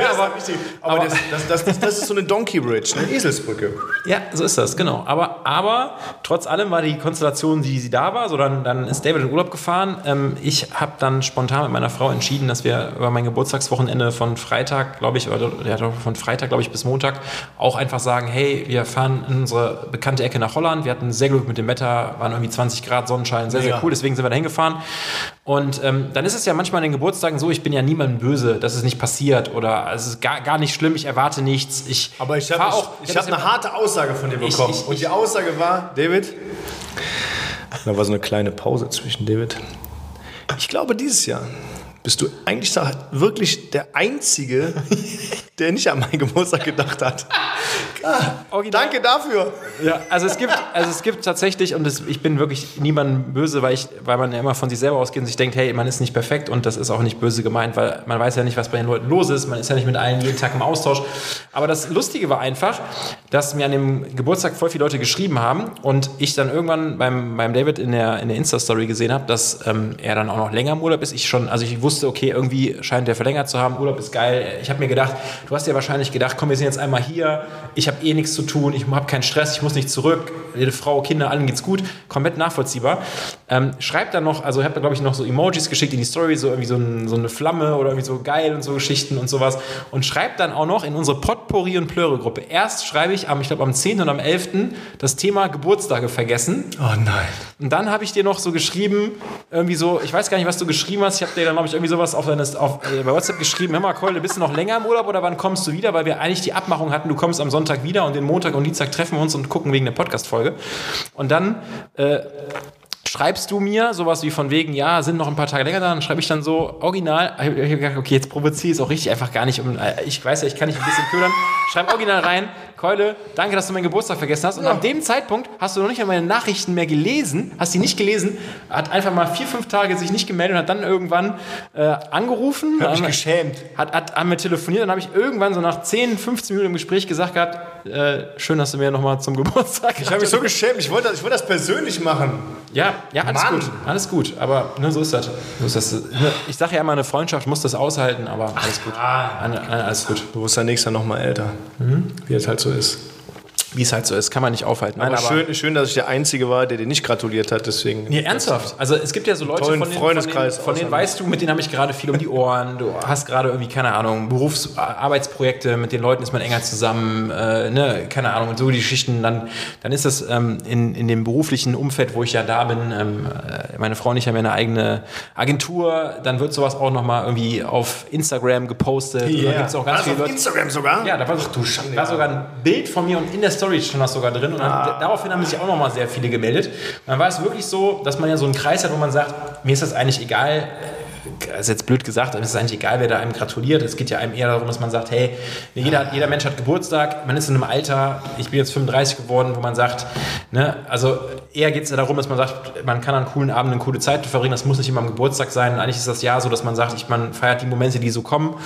ja, aber, aber, aber- das, das, das, das, ist so eine Donkey Bridge, eine Eselsbrücke. Ja, so ist das, genau. Aber, aber trotz allem war die Konstellation, die sie da war. So, dann, dann ist David in Urlaub gefahren. Ähm, ich habe dann spontan mit meiner Frau entschieden, dass wir über mein Geburtstagswochenende von Freitag, glaube ich, oder ja, von Freitag, glaube ich, bis Montag auch einfach sagen, hey, wir fahren in unsere bekannte Ecke nach Holland. Wir hatten sehr Glück mit dem Wetter, waren irgendwie 20 Grad Sonnenschein, sehr, sehr Mega. cool. Deswegen sind wir da hingefahren. Und ähm, dann ist es ja manchmal an den Geburtstagen so, ich bin ja niemandem böse, dass es nicht passiert oder es ist gar, gar nicht schlimm, ich erwarte nichts. Ich Aber ich habe auch- ich, hab eine harte Aussage von dir bekommen. ich- Und die Aussage war, David, da war so eine kleine Pause zwischen David. Ich glaube, dieses Jahr bist du eigentlich wirklich der Einzige, der nicht an meinen Geburtstag gedacht hat. Original- Danke dafür. Ja, also es gibt, also es gibt tatsächlich, und das, ich bin wirklich niemandem böse, weil, ich, weil man ja immer von sich selber ausgeht und sich denkt, hey, man ist nicht perfekt und das ist auch nicht böse gemeint, weil man weiß ja nicht, was bei den Leuten los ist, man ist ja nicht mit allen jeden Tag im Austausch. Aber das Lustige war einfach, dass mir an dem Geburtstag voll viele Leute geschrieben haben und ich dann irgendwann beim, beim David in der, in der Insta-Story gesehen habe, dass ähm, er dann auch noch länger im Urlaub ist. Ich schon, also ich wusste, okay, irgendwie scheint der verlängert zu haben, Urlaub ist geil. Ich habe mir gedacht, du hast ja wahrscheinlich gedacht, komm, wir sind jetzt einmal hier, ich habe eh nichts zu tun, ich habe keinen Stress, ich muss nicht zurück, jede Frau, Kinder, allen geht's gut, komplett nachvollziehbar. Ähm, schreibt dann noch, also ich habe da glaube ich noch so Emojis geschickt in die Story, so irgendwie so, ein, so eine Flamme oder irgendwie so geil und so Geschichten und sowas und schreibt dann auch noch in unsere Potpourri und Plöre Gruppe. Erst schreibe ich am, ich glaube am 10. und am 11. das Thema Geburtstage vergessen Oh nein. und dann habe ich dir noch so geschrieben, irgendwie so, ich weiß gar nicht, was du geschrieben hast. Ich habe dir dann, glaube ich, irgendwie sowas auf, deine, auf äh, bei WhatsApp geschrieben. Hör mal, Keule, bist du noch länger im Urlaub oder wann kommst du wieder? Weil wir eigentlich die Abmachung hatten, du kommst am Sonntag wieder und den Montag und Dienstag treffen wir uns und gucken wegen der Podcast-Folge. Und dann äh, schreibst du mir sowas wie von wegen, ja, sind noch ein paar Tage länger da, dann schreibe ich dann so original, ich habe gedacht, okay, jetzt provoziere ich es auch richtig einfach gar nicht, um, äh, ich weiß ja, ich kann nicht ein bisschen ködern, schreib original rein, Keule, danke, dass du meinen Geburtstag vergessen hast und an dem Zeitpunkt hast du noch nicht mal meine Nachrichten mehr gelesen, hast die nicht gelesen, hat einfach mal vier, fünf Tage sich nicht gemeldet und hat dann irgendwann äh, angerufen, Hab mich geschämt. hat, hat, haben wir telefoniert, dann habe ich irgendwann so nach 10, 15 Minuten im Gespräch gesagt gehabt, äh, schön, dass du mir nochmal zum Geburtstag Ich habe mich so geschämt, ich wollte, das- ich wollte das persönlich machen. ja, ja, alles Mann. gut, alles gut. Aber ne, so ist das. So ist das. Ne, Ich sage ja immer, eine Freundschaft muss das aushalten, aber alles gut. Nein, alles gut. Du wirst ja nächstes Jahr noch mal älter. Wie es halt so ist. Wie es halt so ist, kann man nicht aufhalten. Nein, Aber schön, schön, dass ich der Einzige war, der dir nicht gratuliert hat, deswegen. Nee, ernsthaft. Also es gibt ja so Leute, von denen, Freundeskreis von denen, von denen weißt du, mit denen habe ich gerade viel um die Ohren. Du hast gerade irgendwie, keine Ahnung, Berufs-, Arbeitsprojekte, mit den Leuten ist man enger zusammen, äh, ne, keine Ahnung, und so die Geschichten. Dann, dann ist das ähm, in, in dem beruflichen Umfeld, wo ich ja da bin, ähm, äh, meine Frau und ich haben ja eine eigene Agentur, dann wird sowas auch nochmal irgendwie auf Instagram gepostet. Und dann gibt's auch ganz Was, viele auf Leute. Instagram sogar? Ja, da war, Ach du Schande. war sogar ein Bild von mir und in der Story stand das sogar drin. Und dann, Ah. daraufhin haben sich auch nochmal sehr viele gemeldet. Und dann war es wirklich so, dass man ja so einen Kreis hat, wo man sagt, mir ist das eigentlich egal, ist jetzt blöd gesagt, aber es ist eigentlich egal, wer da einem gratuliert. Es geht ja einem eher darum, dass man sagt, hey, jeder, jeder Mensch hat Geburtstag, man ist in einem Alter, ich bin jetzt 35 geworden, wo man sagt, ne, also eher geht es ja darum, dass man sagt, man kann an coolen Abenden eine coole Zeit verbringen, das muss nicht immer am Geburtstag sein. Eigentlich ist das Jahr so, dass man sagt, ich, man feiert die Momente, die so kommen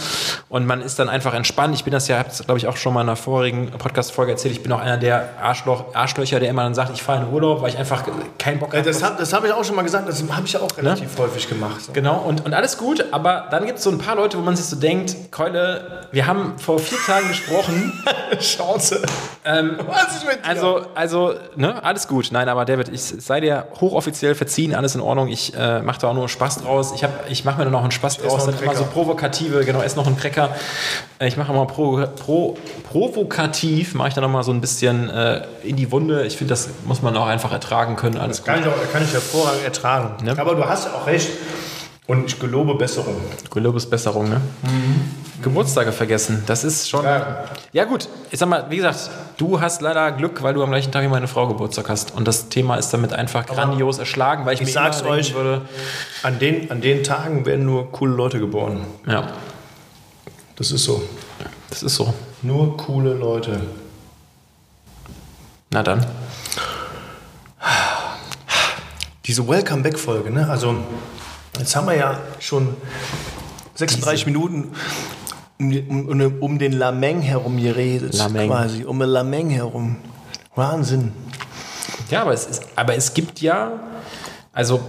und man ist dann einfach entspannt. Ich bin das ja, habe es glaube ich auch schon mal in einer vorigen Podcast-Folge erzählt, ich bin auch einer der Arschloch, Arschlöcher, der immer dann sagt, ich fahre in Urlaub, weil ich einfach keinen Bock habe. Das habe hab ich auch schon mal gesagt, das habe ich ja auch relativ ne? häufig gemacht. So. Genau, und, und alles gut, aber dann gibt es so ein paar Leute, wo man sich so denkt, Keule, wir haben vor vier Tagen gesprochen. Chance. Ähm, Was ist mit dir? Also, also ne, alles gut. Nein, aber David, ich sei dir hochoffiziell verziehen, alles in Ordnung. Ich äh, mache da auch nur Spaß draus. Ich, ich mache mir da noch einen Spaß draus. Dann immer so provokative, genau, ess noch einen Cracker. Äh, ich mache mal pro, pro, provokativ, mache ich da noch mal so ein bisschen äh, in die Wunde. Ich finde, das muss man auch einfach ertragen können. Alles das kann, gut. Ich auch, kann ich hervorragend ertragen. Ne? Aber du hast ja auch recht. Und ich gelobe Besserung. Gelobes Besserung, ne? Mhm. Geburtstage vergessen, das ist schon. Ja. ja. gut, ich sag mal, wie gesagt, du hast leider Glück, weil du am gleichen Tag wie meine Frau Geburtstag hast. Und das Thema ist damit einfach Aber grandios erschlagen, weil ich, ich mir sag's euch, würde. An den, an den Tagen werden nur coole Leute geboren. Ja. Das ist so. Das ist so. Nur coole Leute. Na dann. Diese Welcome Back-Folge, ne? Also Jetzt haben wir ja schon 36 Minuten um, um, um den Lameng herum geredet. Lameng. Quasi, um den Lameng herum. Wahnsinn. Ja, aber es, ist, aber es gibt ja, also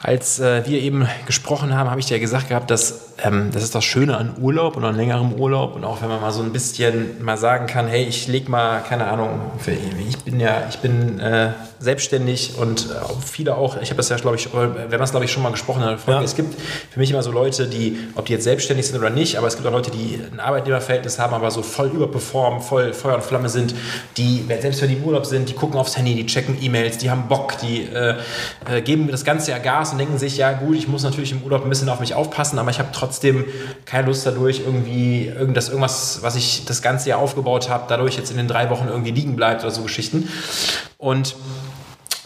als äh, wir eben gesprochen haben, habe ich dir ja gesagt gehabt, dass ähm, das ist das Schöne an Urlaub und an längerem Urlaub und auch wenn man mal so ein bisschen mal sagen kann, hey, ich leg mal, keine Ahnung, ich bin ja, ich bin äh, selbstständig und äh, viele auch, ich habe das ja, glaube ich, wir haben das, glaube ich, schon mal gesprochen Folge. Ja. Es gibt für mich immer so Leute, die, ob die jetzt selbstständig sind oder nicht, aber es gibt auch Leute, die ein Arbeitnehmerverhältnis haben, aber so voll überperformen, voll Feuer und Flamme sind, die, selbst wenn die im Urlaub sind, die gucken aufs Handy, die checken E-Mails, die haben Bock, die äh, äh, geben das ganze Jahr Gas und denken sich, ja gut, ich muss natürlich im Urlaub ein bisschen auf mich aufpassen, aber ich habe trotzdem trotzdem keine Lust dadurch, irgendwie, dass irgendwas, was ich das ganze Jahr aufgebaut habe, dadurch jetzt in den drei Wochen irgendwie liegen bleibt oder so Geschichten. Und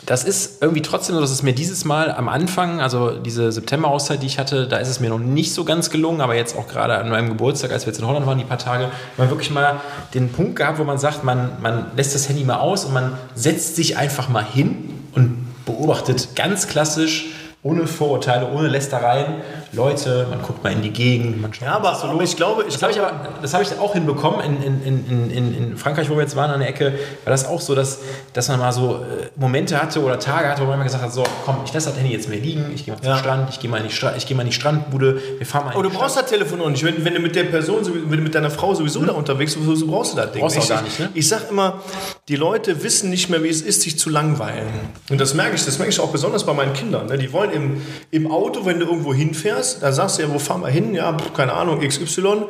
das ist irgendwie trotzdem so, dass es mir dieses Mal am Anfang, also diese September-Auszeit, die ich hatte, da ist es mir noch nicht so ganz gelungen, aber jetzt auch gerade an meinem Geburtstag, als wir jetzt in Holland waren, die paar Tage, man wirklich mal den Punkt gehabt, wo man sagt, man, man lässt das Handy mal aus und man setzt sich einfach mal hin und beobachtet ganz klassisch, ohne Vorurteile, ohne Lästereien, Leute, man guckt mal in die Gegend, man schaut, ja, aber, so aber ich glaube, ich das habe ich aber, das habe ich auch hinbekommen in, in, in, in, Frankreich, wo wir jetzt waren an der Ecke, war das auch so, dass, dass man mal so äh, Momente hatte oder Tage hatte, wo man immer gesagt hat, so, komm, ich lasse das Handy jetzt mehr liegen, ich gehe mal zum ja. Strand, ich gehe mal, in die ich gehe mal in die Strandbude, wir fahren mal. Oh, du brauchst das Telefon auch nicht, wenn, wenn du mit der Person, wenn du mit deiner Frau sowieso hm. da unterwegs bist, so brauchst du das Ding. Brauchst auch gar nicht, ne? Ich sag immer, die Leute wissen nicht mehr, wie es ist, sich zu langweilen. Und das merke ich, das merke ich auch besonders bei meinen Kindern. Ne? Die wollen im, im Auto, wenn du irgendwo hinfährst, da sagst du ja, wo fahren wir hin? Ja, keine Ahnung, XY.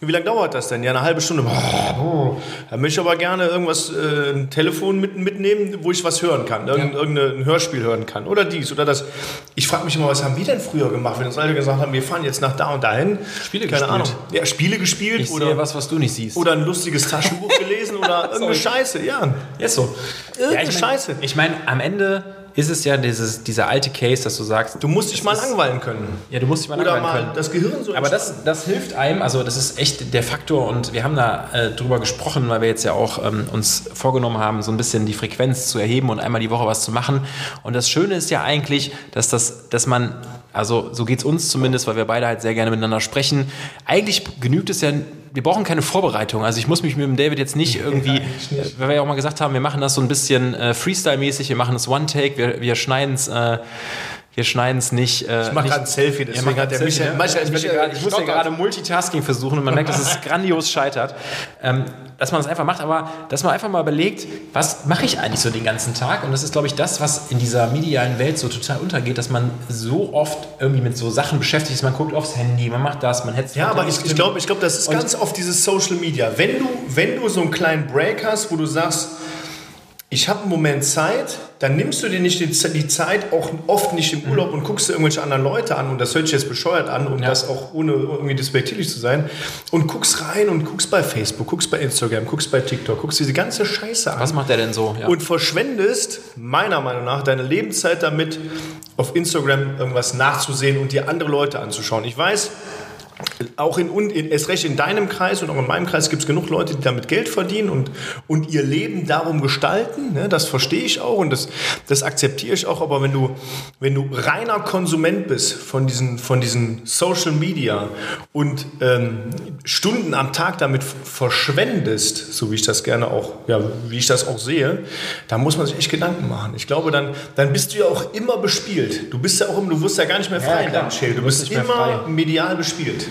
Wie lange dauert das denn? Ja, eine halbe Stunde. Da möchte ich aber gerne irgendwas, äh, ein Telefon mit, mitnehmen, wo ich was hören kann, irgendein, ja. irgendein Hörspiel hören kann. Oder dies oder das. Ich frage mich immer, was haben wir denn früher gemacht, wenn uns alle gesagt haben, wir fahren jetzt nach da und dahin? Spiele keine gespielt. Ahnung. Ja, Spiele gespielt. Ich oder sehe was, was du nicht siehst. Oder ein lustiges Taschenbuch gelesen oder irgendeine Scheiße. Ja, ist so. Irgendeine ja, ich mein, Scheiße. Ich meine, am Ende ist es ja dieses, dieser alte Case, dass du sagst. Du musst dich mal langweilen können. Ja, du musst dich mal Oder langweilen mal können. das Gehirn so Aber das, das hilft einem, also das ist echt der Faktor und wir haben da äh, drüber gesprochen, weil wir jetzt ja auch ähm, uns vorgenommen haben, so ein bisschen die Frequenz zu erheben und einmal die Woche was zu machen. Und das Schöne ist ja eigentlich, dass, das, dass man, also so geht es uns zumindest, weil wir beide halt sehr gerne miteinander sprechen. Eigentlich genügt es ja wir brauchen keine Vorbereitung. Also ich muss mich mit dem David jetzt nicht irgendwie, weil wir ja auch mal gesagt haben, wir machen das so ein bisschen äh, Freestyle-mäßig, wir machen das One-Take, wir, wir schneiden es äh, wir schneiden es nicht. Äh, ich mache gerade ein Selfie, deswegen hat der Michael, Michael, Michael, ich muss ja gerade Multitasking versuchen und man merkt, dass es grandios scheitert. Ähm, dass man das einfach macht, aber dass man einfach mal überlegt, was mache ich eigentlich so den ganzen Tag? Und das ist, glaube ich, das, was in dieser medialen Welt so total untergeht, dass man so oft irgendwie mit so Sachen beschäftigt ist. Man guckt aufs Handy, man macht das, man hetzt. Ja, aber ich, ich glaube, ich glaub, das ist ganz oft dieses Social Media. Wenn du, wenn du so einen kleinen Break hast, wo du sagst, ich habe einen Moment Zeit, dann nimmst du dir nicht die, die Zeit, auch oft nicht im Urlaub und guckst dir irgendwelche anderen Leute an und das hört sich jetzt bescheuert an und Ja. das auch ohne irgendwie despektierlich zu sein und guckst rein und guckst bei Facebook, guckst bei Instagram, guckst bei TikTok, guckst diese ganze Scheiße an Was macht der denn so? Ja. und verschwendest meiner Meinung nach deine Lebenszeit damit, auf Instagram irgendwas nachzusehen und dir andere Leute anzuschauen. Ich weiß, auch in, in erst recht in deinem Kreis und auch in meinem Kreis gibt es genug Leute, die damit Geld verdienen und, und ihr Leben darum gestalten. Ne? Das verstehe ich auch und das, das akzeptiere ich auch. Aber wenn du, wenn du reiner Konsument bist von diesen, von diesen Social Media und ähm, Stunden am Tag damit verschwendest, so wie ich das gerne auch, ja, wie ich das auch sehe, da muss man sich echt Gedanken machen. Ich glaube, dann, dann bist du ja auch immer bespielt. Du bist ja auch, immer- du wirst ja gar nicht mehr frei in klar. deinem Schild. Du bist bist nicht mehr immer frei. medial bespielt.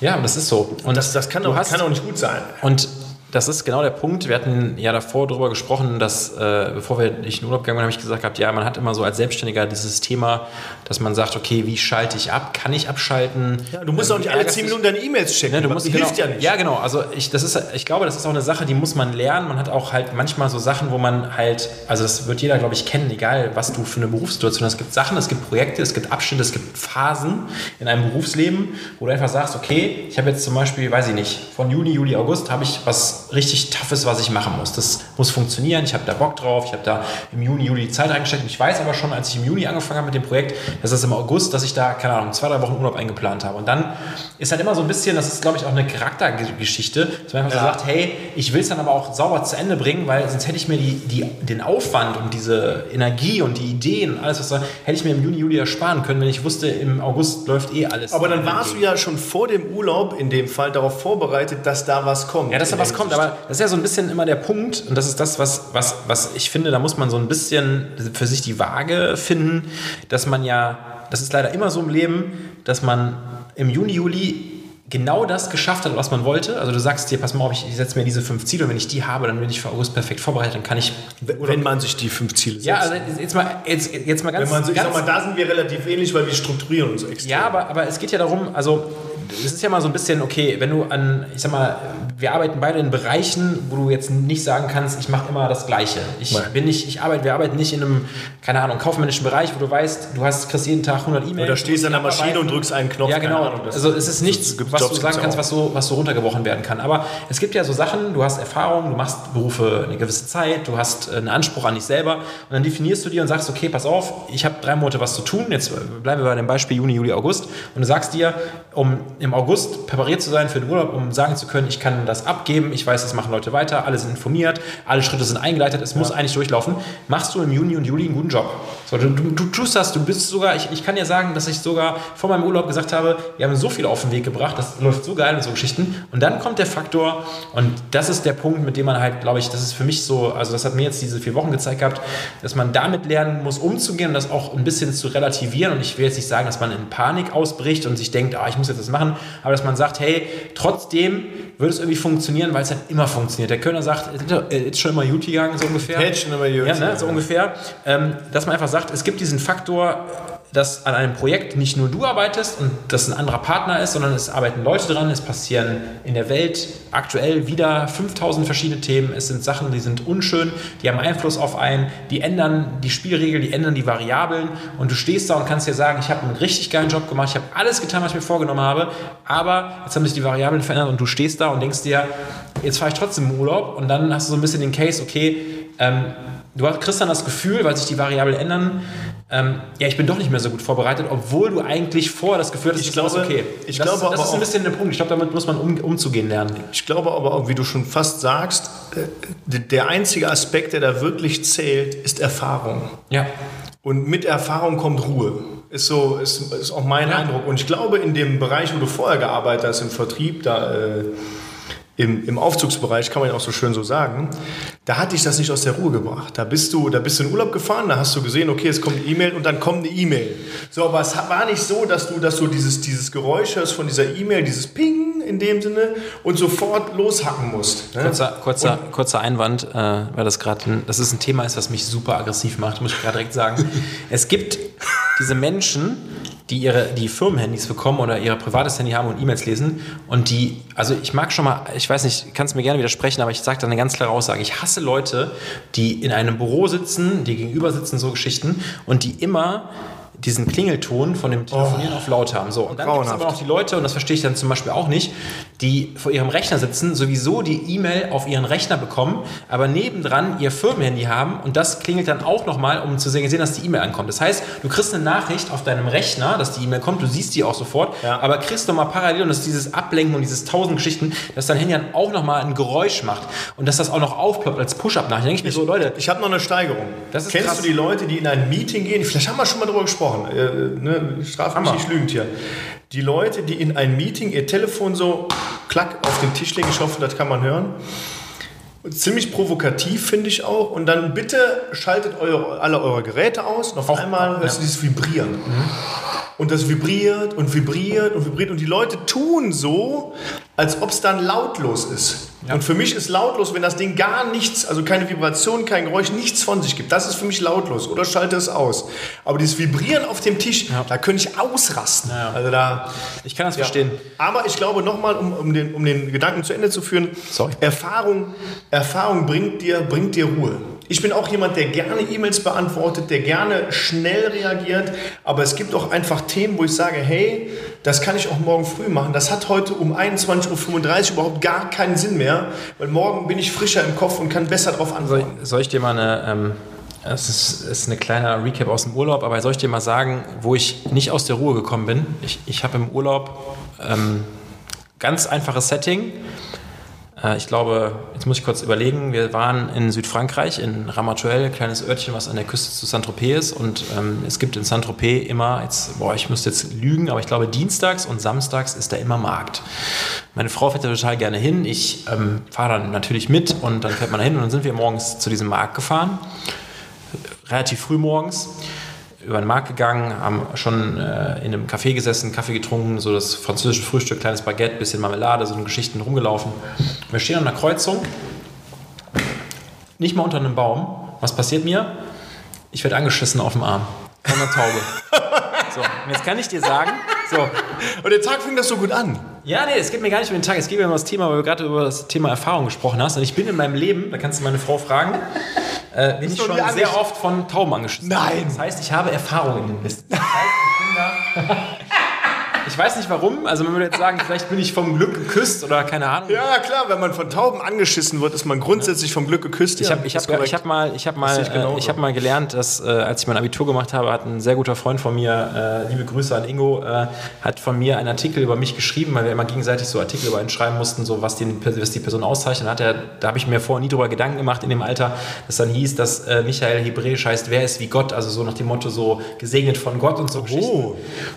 Ja, das ist so. Und Das, das kann, auch, hast- kann auch nicht gut sein. Und das ist genau der Punkt. Wir hatten ja davor darüber gesprochen, dass, äh, bevor wir nicht in Urlaub gegangen sind, habe ich gesagt gehabt, ja, man hat immer so als Selbstständiger dieses Thema, dass man sagt, okay, wie schalte ich ab? Kann ich abschalten? Ja, du musst auch nicht alle Ärgerst 10 dich- Minuten deine E-Mails checken. Ne, du Das musst hilft genau, ja nicht. Ja, genau. Also ich, das ist, ich glaube, das ist auch eine Sache, die muss man lernen. Man hat auch halt manchmal so Sachen, wo man halt, also das wird jeder, glaube ich, kennen, egal was du für eine Berufssituation hast. Es gibt Sachen, es gibt Projekte, es gibt Abschnitte, es gibt Phasen in einem Berufsleben, wo du einfach sagst, okay, ich habe jetzt zum Beispiel, weiß ich nicht, von Juni, Juli, August habe ich was richtig Toughes, was ich machen muss. Das muss funktionieren, ich habe da Bock drauf, ich habe da im Juni, Juli die Zeit reingesteckt. Und ich weiß aber schon, als ich im Juni angefangen habe mit dem Projekt, dass das im August, dass ich da, keine Ahnung, zwei, drei Wochen Urlaub eingeplant habe. Und dann ist halt immer so ein bisschen, das ist, glaube ich, auch eine Charaktergeschichte, dass man einfach so Ja. sagt, hey, ich will es dann aber auch sauber zu Ende bringen, weil sonst hätte ich mir die, die, den Aufwand und diese Energie und die Ideen und alles, was da, hätte ich mir im Juni, Juli ersparen können, wenn ich wusste, im August läuft eh alles. Aber dann warst du ja schon vor dem Urlaub in dem Fall darauf vorbereitet, dass da was kommt. Ja, dass da was kommt. Aber das ist ja so ein bisschen immer der Punkt und das ist das, was, was, was ich finde, da muss man so ein bisschen für sich die Waage finden, dass man ja, das ist leider immer so im Leben, dass man im Juni, Juli genau das geschafft hat, was man wollte. Also du sagst dir, pass mal auf, ich setze mir diese fünf Ziele und wenn ich die habe, dann bin ich für August perfekt vorbereitet, dann kann ich... Wenn man sich die fünf Ziele setzt. Ja, also jetzt mal, jetzt, jetzt mal ganz... Wenn man so, ich ganz sag mal, da sind wir relativ ähnlich, weil wir strukturieren uns extrem. ja, aber, aber es geht ja darum, also es ist ja mal so ein bisschen, okay, wenn du an, ich sag mal, wir arbeiten beide in Bereichen, wo du jetzt nicht sagen kannst, ich mache immer das Gleiche. Ich Nein. bin nicht, ich arbeite, wir arbeiten nicht in einem, keine Ahnung, kaufmännischen Bereich, wo du weißt, du hast, kriegst jeden Tag 100 E-Mails. Oder stehst du an der Maschine und abarbeiten. drückst einen Knopf. Ja, genau. Ahnung, also es ist nichts, was Jobs du sagen kannst, was so, was so runtergebrochen werden kann. Aber es gibt ja so Sachen, du hast Erfahrung, du machst Berufe eine gewisse Zeit, du hast einen Anspruch an dich selber und dann definierst du dir und sagst, okay, pass auf, ich habe drei Monate was zu tun. Jetzt bleiben wir bei dem Beispiel Juni, Juli, August. Und du sagst dir, um im August präpariert zu sein für den Urlaub, um sagen zu können, ich kann das abgeben, ich weiß, das machen Leute weiter, alle sind informiert, alle Schritte sind eingeleitet, es muss eigentlich durchlaufen. Machst du im Juni und Juli einen guten Job. So, du, du, du tust das, du bist sogar, ich, ich kann dir sagen, dass ich sogar vor meinem Urlaub gesagt habe, wir haben so viel auf den Weg gebracht, das läuft so geil und so Geschichten. Und dann kommt der Faktor, und das ist der Punkt, mit dem man halt, glaube ich, das ist für mich so, also das hat mir jetzt diese vier Wochen gezeigt gehabt, dass man damit lernen muss, umzugehen und das auch ein bisschen zu relativieren. Und ich will jetzt nicht sagen, dass man in Panik ausbricht und sich denkt, ah, ich muss jetzt das machen, aber dass man sagt, hey, trotzdem würde es irgendwie funktionieren, weil es halt immer funktioniert. Der Kölner sagt, äh, ist schon immer gut gegangen, so ungefähr. Hätte schon immer gut Ja, ne, so ungefähr. Ähm, dass man einfach sagt, es gibt diesen Faktor, dass an einem Projekt nicht nur du arbeitest und das ein anderer Partner ist, sondern es arbeiten Leute dran, es passieren in der Welt aktuell wieder 5000 verschiedene Themen, es sind Sachen, die sind unschön, die haben Einfluss auf einen, die ändern die Spielregeln, die ändern die Variablen und du stehst da und kannst dir sagen, ich habe einen richtig geilen Job gemacht, ich habe alles getan, was ich mir vorgenommen habe, aber jetzt haben sich die Variablen verändert und du stehst da und denkst dir, jetzt fahre ich trotzdem im Urlaub und dann hast du so ein bisschen den Case, okay, ähm, du hast- kriegst dann das Gefühl, weil sich die Variablen ändern, ähm, ja, ich bin doch nicht mehr so gut vorbereitet, obwohl du eigentlich vorher das Gefühl hattest, Ich glaube- okay. ich das, glaube ist, das ist ein bisschen der Punkt. Ich glaube, damit muss man um, umzugehen lernen. Ich glaube aber auch, wie du schon fast sagst, äh, der einzige Aspekt, der da wirklich zählt, ist Erfahrung. Ja. Und mit Erfahrung kommt Ruhe. Ist so, ist, ist auch mein Ja. Eindruck. Und ich glaube, in dem Bereich, wo du vorher gearbeitet hast, im Vertrieb, da äh, im, im Aufzugsbereich, kann man ja auch so schön so sagen, da hat dich das nicht aus der Ruhe gebracht. Da bist du, da bist du in Urlaub gefahren, da hast du gesehen, okay, es kommt eine E-Mail und dann kommt eine E-Mail. So, aber es war nicht so, dass du, dass du dieses, dieses Geräusch hörst von dieser E-Mail, dieses Ping in dem Sinne und sofort loshacken musst. Ne? Kurzer, kurzer, kurzer Einwand, äh, weil das gerade, das ist ein Thema ist, was mich super aggressiv macht, muss ich gerade direkt sagen. es gibt diese Menschen, die ihre die Firmenhandys bekommen oder ihr privates Handy haben und E-Mails lesen und die, also ich mag schon mal, ich weiß nicht, kannst mir gerne widersprechen, aber ich sage da eine ganz klare Aussage. Ich hasse Leute, die in einem Büro sitzen, die gegenüber sitzen, so Geschichten und die immer diesen Klingelton von dem Telefonieren auf laut haben. So, und dann gibt es aber noch die Leute, und das verstehe ich dann zum Beispiel auch nicht, die vor ihrem Rechner sitzen, sowieso die E-Mail auf ihren Rechner bekommen, aber nebendran ihr Firmenhandy haben und das klingelt dann auch nochmal, um zu sehen, dass die E-Mail ankommt. Das heißt, du kriegst eine Nachricht auf deinem Rechner, dass die E-Mail kommt, du siehst die auch sofort, Ja. aber kriegst nochmal parallel und das ist dieses Ablenken und dieses tausend Geschichten, dass dein Handy dann auch nochmal ein Geräusch macht und dass das auch noch aufploppt als Push-Up-Nachricht. Denke ich mir so, Leute, Ich habe noch eine Steigerung. Kennst krass. du die Leute, die in ein Meeting gehen? Vielleicht haben wir schon mal darüber gesprochen. Äh, ne? Straf mich nicht lügend hier. Die Leute, die in ein Meeting ihr Telefon so klack auf den Tisch legen, ich hoffe, das kann man hören. Ziemlich provokativ finde ich auch. Und dann bitte schaltet eure, alle eure Geräte aus. Auf einmal hörst du dieses Vibrieren. Und das vibriert und vibriert und vibriert. Und die Leute tun so, als ob es dann lautlos ist. Und für mich ist lautlos, wenn das Ding gar nichts, also keine Vibration, kein Geräusch, nichts von sich gibt. Das ist für mich lautlos. Oder schalte es aus. Aber dieses Vibrieren auf dem Tisch, da könnte ich ausrasten. Also da. ich kann das verstehen. Aber ich glaube nochmal, um, um, den, um den Gedanken zu Ende zu führen, Sorry. Erfahrung, Erfahrung bringt, dir, bringt dir Ruhe. Ich bin auch jemand, der gerne E-Mails beantwortet, der gerne schnell reagiert, aber es gibt auch einfach Themen, wo ich sage, hey, das kann ich auch morgen früh machen. Das hat heute um 21.35 Uhr überhaupt gar keinen Sinn mehr, weil morgen bin ich frischer im Kopf und kann besser darauf Soll antworten. ich, soll ich dir mal eine, ähm, es ist, ist eine kleine Recap aus dem Urlaub, aber soll ich dir mal sagen, wo ich nicht aus der Ruhe gekommen bin? Ich, ich habe im Urlaub ähm, ganz einfaches Setting. Äh, ich glaube, jetzt muss ich kurz überlegen, wir waren in Südfrankreich, in Ramatuelle, kleines Örtchen, was an der Küste zu Saint-Tropez ist. Und ähm, es gibt in Saint-Tropez immer, jetzt, boah, ich müsste jetzt lügen, aber ich glaube, dienstags und samstags ist da immer Markt. Meine Frau fährt da total gerne hin. Ich ähm, fahre dann natürlich mit und dann fährt man da hin und dann sind wir morgens zu diesem Markt gefahren. Relativ früh morgens über den Markt gegangen, haben schon äh, in einem Café gesessen, Kaffee getrunken, so das französische Frühstück, kleines Baguette, bisschen Marmelade, so Geschichten rumgelaufen. Wir stehen an einer Kreuzung, nicht mal unter einem Baum. Was passiert mir? Ich werde angeschissen auf dem Arm von einer Taube. So, jetzt kann ich dir sagen, so, Und der Tag fing das so gut an. Ja, nee, es geht mir gar nicht um den Tag, es geht mir um das Thema, weil du gerade über das Thema Erfahrung gesprochen hast. Und ich bin in meinem Leben, da kannst du meine Frau fragen, äh, bin ich schon sehr oft von Tauben angeschissen. Nein. Das heißt, ich habe Erfahrung in den Mist. Das heißt, ich bin da. Ich weiß nicht warum, also man würde jetzt sagen, vielleicht bin ich vom Glück geküsst oder keine Ahnung. Ja, klar, wenn man von Tauben angeschissen wird, ist man grundsätzlich vom Glück geküsst. Ich habe ich hab, ich hab mal, ich hab mal, ich äh, ich hab mal gelernt, dass äh, als ich mein Abitur gemacht habe, hat ein sehr guter Freund von mir, äh, liebe Grüße an Ingo, äh, hat von mir einen Artikel über mich geschrieben, weil wir immer gegenseitig so Artikel über ihn schreiben mussten, so was, den, was die Person auszeichnet. Hat er, da habe ich mir vorher nie drüber Gedanken gemacht in dem Alter, dass dann hieß, dass äh, Michael Hebräisch heißt, wer ist wie Gott, also so nach dem Motto so gesegnet von Gott und so Geschichten.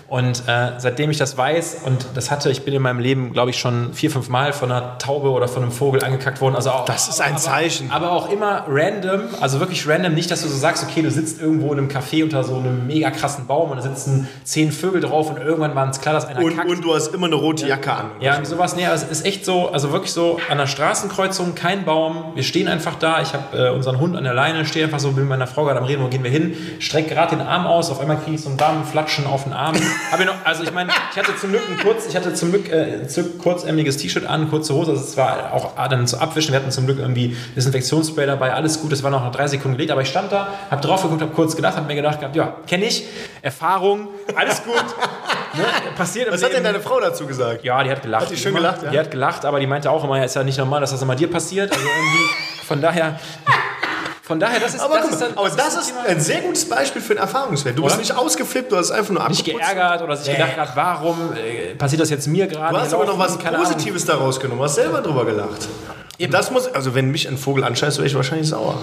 Und äh, seitdem ich das weiß und das hatte, ich bin in meinem Leben, glaube ich, schon vier, fünf Mal von einer Taube oder von einem Vogel angekackt worden. Also auch, Das ist ein aber, Zeichen. Aber auch immer random, also wirklich random, nicht, dass du so sagst, okay, du sitzt irgendwo in einem Café unter so einem mega krassen Baum und da sitzen zehn Vögel drauf und irgendwann war es klar, dass einer und, kackt. und du hast immer eine rote Jacke an. Ja, sowas. Nee, es ist echt so, also wirklich so an der Straßenkreuzung, kein Baum. Wir stehen einfach da. Ich habe äh, unseren Hund an der Leine, stehe einfach so, bin mit meiner Frau gerade am Reden, wo gehen wir hin? Streck gerade den Arm aus, auf einmal kriege ich so einen warmen Flatschen auf den Arm. Hab ich noch, also ich meine, ich hatte zum Glück ein kurz, ich hatte zum Glück äh, kurzärmeliges T-Shirt an, kurze Hose, also es war auch ah, dann zu abwischen. Wir hatten zum Glück irgendwie Desinfektionsspray dabei, alles gut, es war noch nach drei Sekunden gelegt, aber ich stand da, habe drauf geguckt, habe kurz gedacht, habe mir gedacht, gehabt, ja, kenne ich, Erfahrung, alles gut. ne? Passiert Was hat denn deine Frau dazu gesagt? Ja, die hat gelacht. Hat die schön Immer. gelacht, ja? Die hat gelacht, aber die meinte auch immer, ja, ist ja nicht normal, dass das immer dir passiert. Also irgendwie, von daher, von daher, das ist, Aber, das guck ist, dann, aber das ein ist ein sehr gutes Beispiel für einen Erfahrungswert. Du bist Oder? nicht ausgeflippt, du hast einfach nur nicht abgeputzt. geärgert oder sich gedacht hat, warum äh, passiert das jetzt mir gerade? Du hast aber noch was. Positives da rausgenommen, hast selber drüber gelacht. Das muss, also wenn mich ein Vogel anscheißt, wäre ich wahrscheinlich sauer.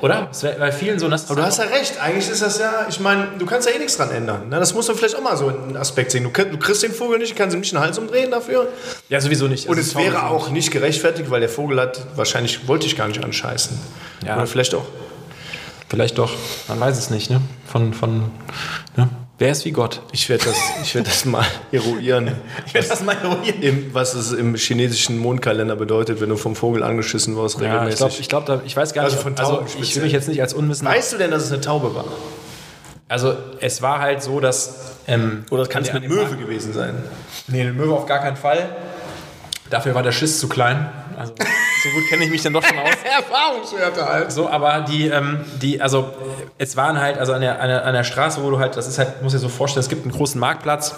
Oder? Das wär bei vielen so, das Aber du hast ja recht, eigentlich ist das ja, ich meine, du kannst ja eh nichts dran ändern. Ne? Das muss man vielleicht auch mal so einen Aspekt sehen. Du, du kriegst den Vogel nicht, kannst ihm nicht den Hals umdrehen dafür. ja sowieso nicht. Und Also es wäre auch nicht gerechtfertigt, weil der Vogel hat, wahrscheinlich wollte ich gar nicht anscheißen. Ja. Oder vielleicht auch. Vielleicht doch, man weiß es nicht, ne? Von, von, ne? Wer ist wie Gott? Ich werde das, ich werd das mal eruieren. Ich werde das mal eruieren. Im, was es im chinesischen Mondkalender bedeutet, wenn du vom Vogel angeschissen wirst, Ja, ich regelmäßig. glaube, ich, glaub, ich weiß gar Also nicht, von also Tauben ich will mich jetzt nicht als Unwissender weißt du denn, dass es eine Taube war? also es war halt so, dass... Ähm, Oder kann es dem Möwe gewesen sein. Nee, eine Möwe auf gar keinen Fall. Dafür war der Schiss zu klein. Also so gut kenne ich mich dann doch schon aus. Erfahrungswerte halt. So, aber die, ähm, die, also es waren halt, also an der, an, der, an der Straße, wo du halt, das ist halt, muss dir so vorstellen, es gibt einen großen Marktplatz.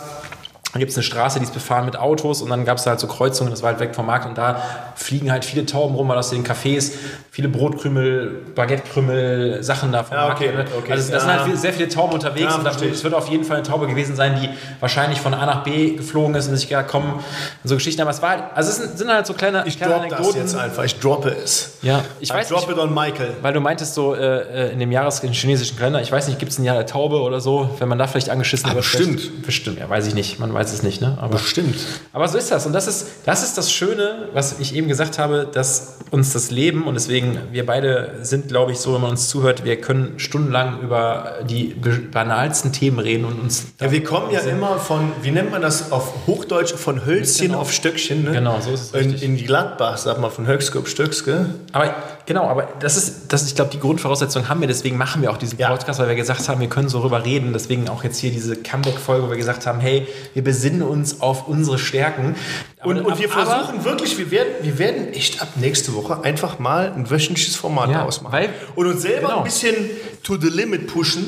Dann gibt es eine Straße, die ist befahren mit Autos und dann gab es da halt so Kreuzungen, das war halt weg vom Markt und da fliegen halt viele Tauben rum, weil aus den Cafés viele Brotkrümel, Baguettekrümel, Sachen da vom Ja, Markt. okay, ne? okay. Also das sind Ja. halt viel- sehr viele Tauben unterwegs Ja, und da, ich. es wird auf jeden Fall eine Taube gewesen sein, die wahrscheinlich von A nach B geflogen ist und sich gedacht, komm, und so Geschichten. Aber es war halt, also es sind, sind halt so kleine, Ich kleine droppe das jetzt einfach. Ich droppe es. Ja, ich I weiß drop nicht, it on Michael. weil du meintest so äh, äh, in dem Jahres in chinesischen Kalender, ich weiß nicht, gibt es ein Jahr der Taube oder so, wenn man da vielleicht angeschissen Ah, wird? bestimmt. Bestimmt, ja, weiß ich nicht, man weiß es nicht, ne? Aber, Bestimmt. aber so ist das und das ist, das ist das Schöne, was ich eben gesagt habe, dass uns das Leben und deswegen, wir beide sind, glaube ich, so, wenn man uns zuhört, wir können stundenlang über die banalsten Themen reden und uns... Ja, wir kommen ja immer von, wie nennt man das auf Hochdeutsch, von Hölzchen Genau. auf Stöckchen. Ne? Genau, so ist es in, richtig. in Gladbach, sag mal, von Höchske auf Stöckske. Aber genau, aber das ist, das, ich glaube, die Grundvoraussetzung haben wir, deswegen machen wir auch diesen Ja. Podcast, weil wir gesagt haben, wir können so rüber reden. Deswegen auch jetzt hier diese Comeback-Folge, wo wir gesagt haben, hey, wir besinnen uns auf unsere Stärken. Und, Aber- und wir aber- versuchen wirklich, wir werden, wir werden echt ab nächste Woche einfach mal ein wöchentliches Format Ja, ausmachen. weil- und uns selber genau. ein bisschen to the limit pushen,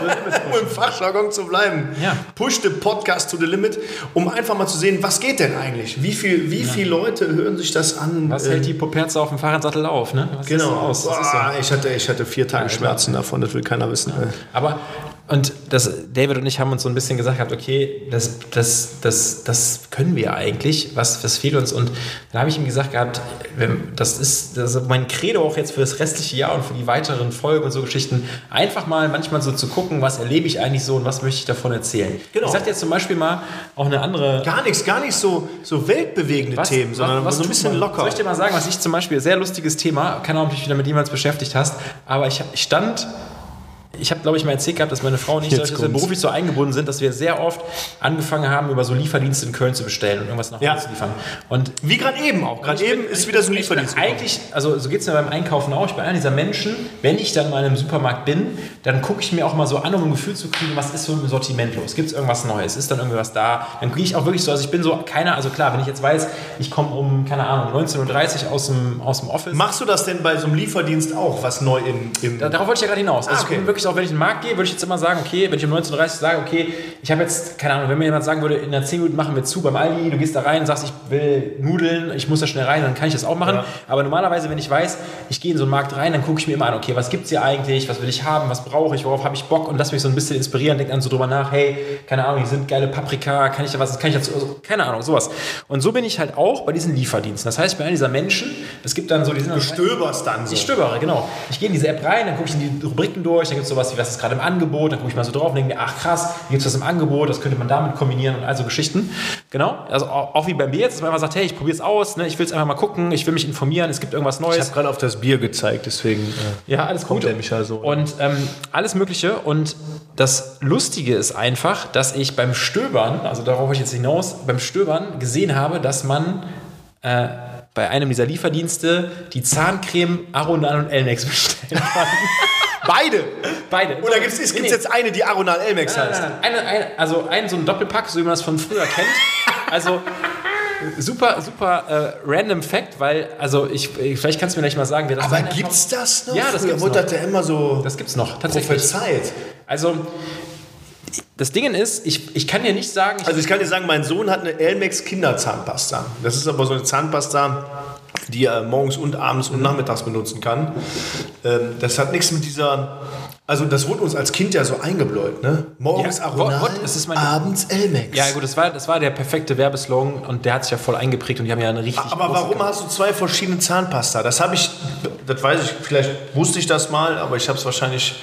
um im Fachjargon zu bleiben. Ja. Push the Podcast to the limit, um einfach mal zu sehen, was geht denn eigentlich? Wie viel, wie viele Leute hören sich das an? Was Äh, hält die Poperze auf dem Fahrradsattel auf? Ne? Was Genau. aus? Boah, ich, hatte, ich hatte vier Tage Schmerzen davon, das will keiner wissen. Äh. Aber und das, David und ich haben uns so ein bisschen gesagt gehabt, okay, das, das, das, das können wir eigentlich, was, was fehlt uns? Und dann habe ich ihm gesagt gehabt, das ist, das ist mein Credo auch jetzt für das restliche Jahr und für die weiteren Folgen und so Geschichten, einfach mal manchmal so zu gucken, was erlebe ich eigentlich so und was möchte ich davon erzählen. Genau. Ich sage jetzt zum Beispiel mal auch eine andere Gar nichts, gar nicht so, so weltbewegende was, Themen, sondern was so ein bisschen locker. Soll ich dir mal sagen, was ich zum Beispiel, sehr lustiges Thema, keine Ahnung, ob du dich wieder mit jemals beschäftigt hast, aber ich, ich stand, ich habe, glaube ich, mal erzählt gehabt, dass meine Frau und ich, dass wir beruflich so eingebunden sind, dass wir sehr oft angefangen haben, über so Lieferdienste in Köln zu bestellen und irgendwas nach Hause Ja. zu liefern. Und Wie gerade eben auch. Gerade eben ist wieder so ein Lieferdienst. Eigentlich, also so geht es mir beim Einkaufen auch. Ich bin einer dieser Menschen, wenn ich dann mal in einem Supermarkt bin, dann gucke ich mir auch mal so an, um ein Gefühl zu kriegen, was ist so im Sortiment los? Gibt es irgendwas Neues? Ist dann irgendwie was da? Dann gehe ich auch wirklich so, also ich bin so keiner, also klar, wenn ich jetzt weiß, ich komme um, keine Ahnung, 19.30 Uhr aus dem, aus dem Office. Machst du das denn bei so einem Lieferdienst auch, was neu im, im Da, darauf wollte ich ja gerade hinaus. Also Ah, okay. ich bin wirklich auch, wenn ich in den Markt gehe, würde ich jetzt immer sagen, okay, wenn ich um 19.30 Uhr sage, okay, ich habe jetzt, keine Ahnung, wenn mir jemand sagen würde, in einer 10 Minuten machen wir zu beim Aldi, du gehst da rein und sagst, ich will Nudeln, ich muss da schnell rein, dann kann ich das auch machen. Ja. Aber normalerweise, wenn ich weiß, ich gehe in so einen Markt rein, dann gucke ich mir immer an, okay, was gibt's hier eigentlich, was will ich haben, was brauche ich, worauf habe ich Bock und lass mich so ein bisschen inspirieren, denk dann so drüber nach, hey, keine Ahnung, hier sind geile Paprika, kann ich da was, kann ich dazu, also, keine Ahnung, sowas. Und so bin ich halt auch bei diesen Lieferdiensten. Das heißt, bei einer dieser Menschen, es gibt dann so, die sind dann Stöberst dann so. ich stöbere, genau. Ich gehe in diese App rein, dann gucke ich in die Rubriken durch, dann gibt es sowas wie, was ist gerade im Angebot, dann gucke ich mal so drauf und denke mir, ach krass, gibt es was im Angebot, das könnte man damit kombinieren und all so Geschichten. Genau, also auch, wie bei mir jetzt, dass man einfach sagt, hey, ich probiere es aus, ne? ich will es einfach mal gucken, ich will mich informieren, es gibt irgendwas Ich Neues. habe gerade auf das Bier gezeigt, deswegen äh, Ja, alles kommt gut. der Michael so. Und ähm, alles Mögliche. Und das Lustige ist einfach, dass ich beim Stöbern, also darauf ich jetzt hinaus, beim Stöbern gesehen habe, dass man äh, bei einem dieser Lieferdienste die Zahncreme Aronan und Elnex bestellen kann. Beide! Beide. Oder gibt es Nee, nee. jetzt eine, die Aronal Elmex Nein, heißt? nein, nein. Eine, eine, also ein so ein Doppelpack, so wie man das von früher kennt. Also super, super äh, random Fact, weil, also ich, vielleicht kannst du mir gleich mal sagen, wer das Aber gibt's das noch? Ja, das gibt's wurde noch. ja immer so Das gibt's noch, tatsächlich. prophezeit. Also, das Ding ist, ich, ich kann dir nicht sagen, ich Also ich kann dir sagen, mein Sohn hat eine Elmex Kinderzahnpasta. Das ist aber so eine Zahnpasta, die er morgens und abends und nachmittags benutzen kann. Ähm, das hat nichts mit dieser... Also das wurde uns als Kind ja so eingebläut, ne? Morgens Ja, Aronal, das ist meine- abends Elmex. Ja, gut, das war, das war der perfekte Werbeslogan und der hat sich ja voll eingeprägt und die haben ja eine richtig. Aber warum hast du zwei verschiedene Zahnpasta? Das habe ich, das weiß ich, vielleicht wusste ich das mal, aber ich habe es wahrscheinlich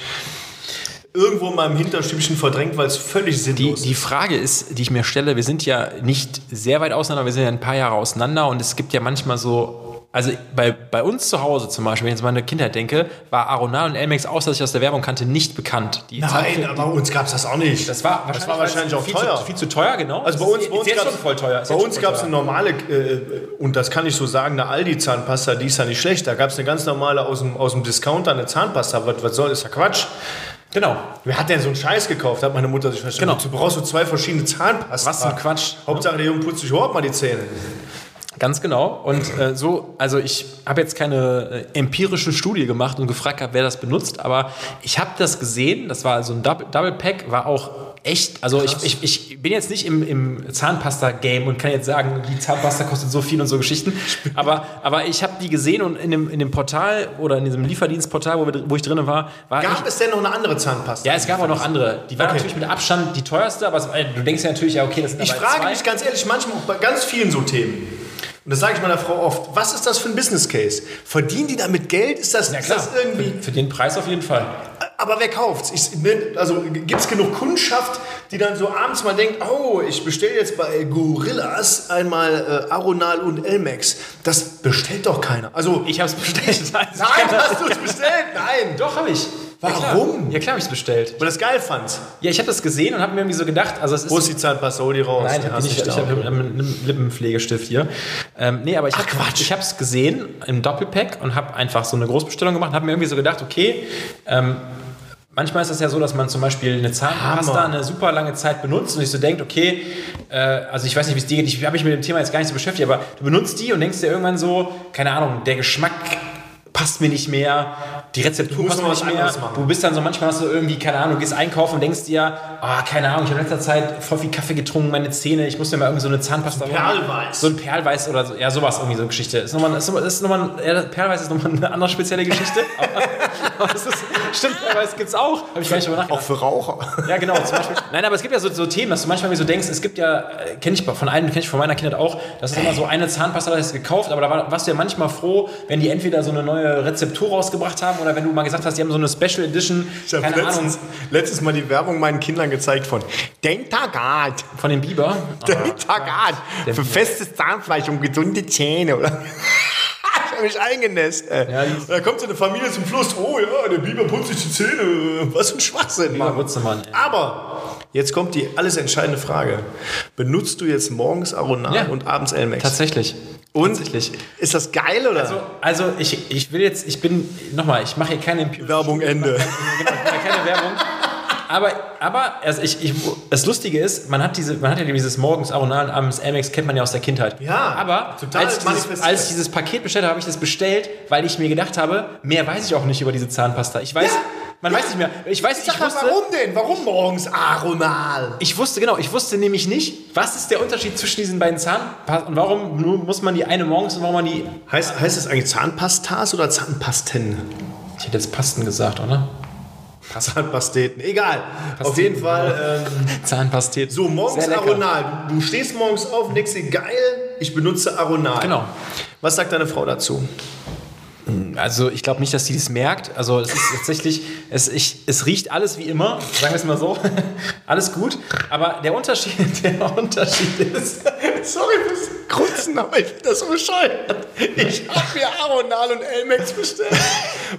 irgendwo in meinem Hinterstübchen verdrängt, weil es völlig Die, sinnlos ist. die Frage ist, die ich mir stelle, wir sind ja nicht sehr weit auseinander, wir sind ja ein paar Jahre auseinander und es gibt ja manchmal so, also bei, bei uns zu Hause zum Beispiel, wenn ich jetzt an meine Kindheit denke, war Aronal und Elmex, außer dass ich aus der Werbung kannte, nicht bekannt. Die Nein, aber bei uns gab es das auch nicht. das war wahrscheinlich, das war wahrscheinlich auch viel teuer. Zu, viel zu teuer, genau. Also bei uns, bei uns gab's- schon voll teuer. Bei uns gab es eine normale, äh, und das kann ich so sagen, eine Aldi-Zahnpasta, die ist ja nicht schlecht. Da gab es eine ganz normale aus dem, aus dem Discounter, eine Zahnpasta. Was, was soll, ist ja Quatsch. Genau. Wer hat denn so einen Scheiß gekauft? Hat meine Mutter sich verstanden. Genau. Du brauchst so zwei verschiedene Zahnpasten. Was ein Quatsch. Hauptsache der Junge putzt sich überhaupt mal die Zähne. Ganz genau. Und äh, so, also ich habe jetzt keine äh, empirische Studie gemacht und gefragt, hab, wer das benutzt, aber ich habe das gesehen. Das war so ein Double, Double Pack, war auch echt. Also ich, ich, ich bin jetzt nicht im, im Zahnpasta-Game und kann jetzt sagen, die Zahnpasta kostet so viel und so Geschichten. Aber, aber ich habe die gesehen und in dem, in dem Portal oder in diesem Lieferdienstportal, wo, wir, wo ich drin war, war Gab es denn noch eine andere Zahnpasta? ja, es gab auch noch andere. Die war Okay. natürlich mit Abstand die teuerste, aber es, äh, du denkst ja natürlich, ja, okay, das sind Ich frage zwei. mich ganz ehrlich, manchmal auch bei ganz vielen so Themen. Und das sage ich meiner Frau oft. Was ist das für ein Business Case? Verdienen die damit Geld? Ist das, ist das irgendwie. Für, für den Preis auf jeden Fall. Aber wer kauft's? Ich, bin- also gibt es genug Kundschaft, die dann so abends mal denkt, oh, ich bestelle jetzt bei Gorillas einmal äh, Aronal und Elmex. Das bestellt doch keiner. Also Ich habe es bestellt. nein, hast du es bestellt? Nein. Doch, habe ich. Warum? Ja, klar, habe ich es bestellt. Weil das geil fand. Ja, ich habe das gesehen und habe mir irgendwie so gedacht, also es ist... Wo ist die Zahnpasta? Hol die raus. Nein, Die ich habe hast nicht, du ich habe einen Lippenpflegestift hier. Ähm, nee, aber habe ich habe es gesehen im Doppelpack und habe einfach so eine Großbestellung gemacht und habe mir irgendwie so gedacht, okay, ähm, manchmal ist das ja so, dass man zum Beispiel eine Zahnpasta Hammer. eine super lange Zeit benutzt und sich so denkt, okay, äh, also ich weiß nicht, wie es dir geht, ich habe mich mit dem Thema jetzt gar nicht so beschäftigt, aber du benutzt die und denkst dir irgendwann so, keine Ahnung, der Geschmack passt mir nicht mehr, die Rezeptur passt mir nicht mehr. machen. Du bist dann so, manchmal hast du irgendwie, keine Ahnung, du gehst einkaufen und denkst dir, ah, keine Ahnung, ich habe in letzter Zeit voll viel Kaffee getrunken, meine Zähne, ich muss mir mal irgendwie so eine Zahnpasta holen. Perlweiß. So ein Perlweiß oder so, ja, sowas irgendwie so eine Geschichte. Ist nochmal, ist nochmal, ist nochmal, ja, Perlweiß ist nochmal eine andere spezielle Geschichte. aber, aber es ist, stimmt, Perlweiß gibt's auch. Habe ich gar nicht drüber nachgedacht. Auch für Raucher. Ja, genau, zum Beispiel. Nein, aber es gibt ja so, so Themen, dass du manchmal irgendwie so denkst, es gibt ja, äh, kenne ich von einem, kenne ich von meiner Kindheit auch, das ist immer so eine Zahnpasta, da hast du gekauft, aber da war, warst du ja manchmal froh, wenn die entweder so eine neue Rezeptur rausgebracht haben oder wenn du mal gesagt hast, die haben so eine Special Edition, Ich habe Ahnung, letztens, letztens mal die Werbung meinen Kindern gezeigt von Dentagard. von dem Biber. Dentagard. Der Für festes Zahnfleisch und gesunde Zähne, oder? ich habe mich eingenässt. Ja, da kommt so eine Familie zum Fluss. Oh ja, der Biber putzt sich die Zähne. Was für ein Schwachsinn, Biber Mann. Ey. Aber jetzt kommt die alles entscheidende Frage. Benutzt du jetzt morgens Aronal Ja. und abends Elmex? Tatsächlich. Und ist das geil oder? Also, also ich, ich will jetzt, ich bin, nochmal, ich mache hier keine Empirisch- Werbung Ende. Ich mache keine Werbung. Aber, aber also ich, ich, das Lustige ist, man hat, diese, man hat ja dieses morgens Aronal abends Amex, kennt man ja aus der Kindheit. Ja, aber total als, dieses, als ich dieses Paket bestellt habe, habe ich das bestellt, weil ich mir gedacht habe, mehr weiß ich auch nicht über diese Zahnpasta. Ich weiß, Ja, man ja. weiß nicht mehr. Ich weiß, wusste, warum denn? Warum morgens Aronal? ich wusste genau, ich wusste nämlich nicht, was ist der Unterschied zwischen diesen beiden Zahnpasten und warum muss man die eine morgens und warum man die. Heißt, heißt es eigentlich Zahnpastas oder Zahnpasten? Ich hätte jetzt Pasten gesagt, oder? Zahnpasteten, egal. Auf Pasteten. jeden Fall. Ähm, Zahnpastet. so, morgens. Aronal. Du, stehst morgens auf und denkst dir, geil, ich benutze Aronal. Genau. Was sagt deine Frau dazu? Also ich glaube nicht, dass sie das merkt. Also es ist tatsächlich, es, ich, es riecht alles wie immer, sagen wir es mal so. alles gut. Aber der Unterschied, der Unterschied ist. Sorry fürs Grunzen, aber ich finde das so bescheuert. Ich habe mir Aronal und Elmex bestellt,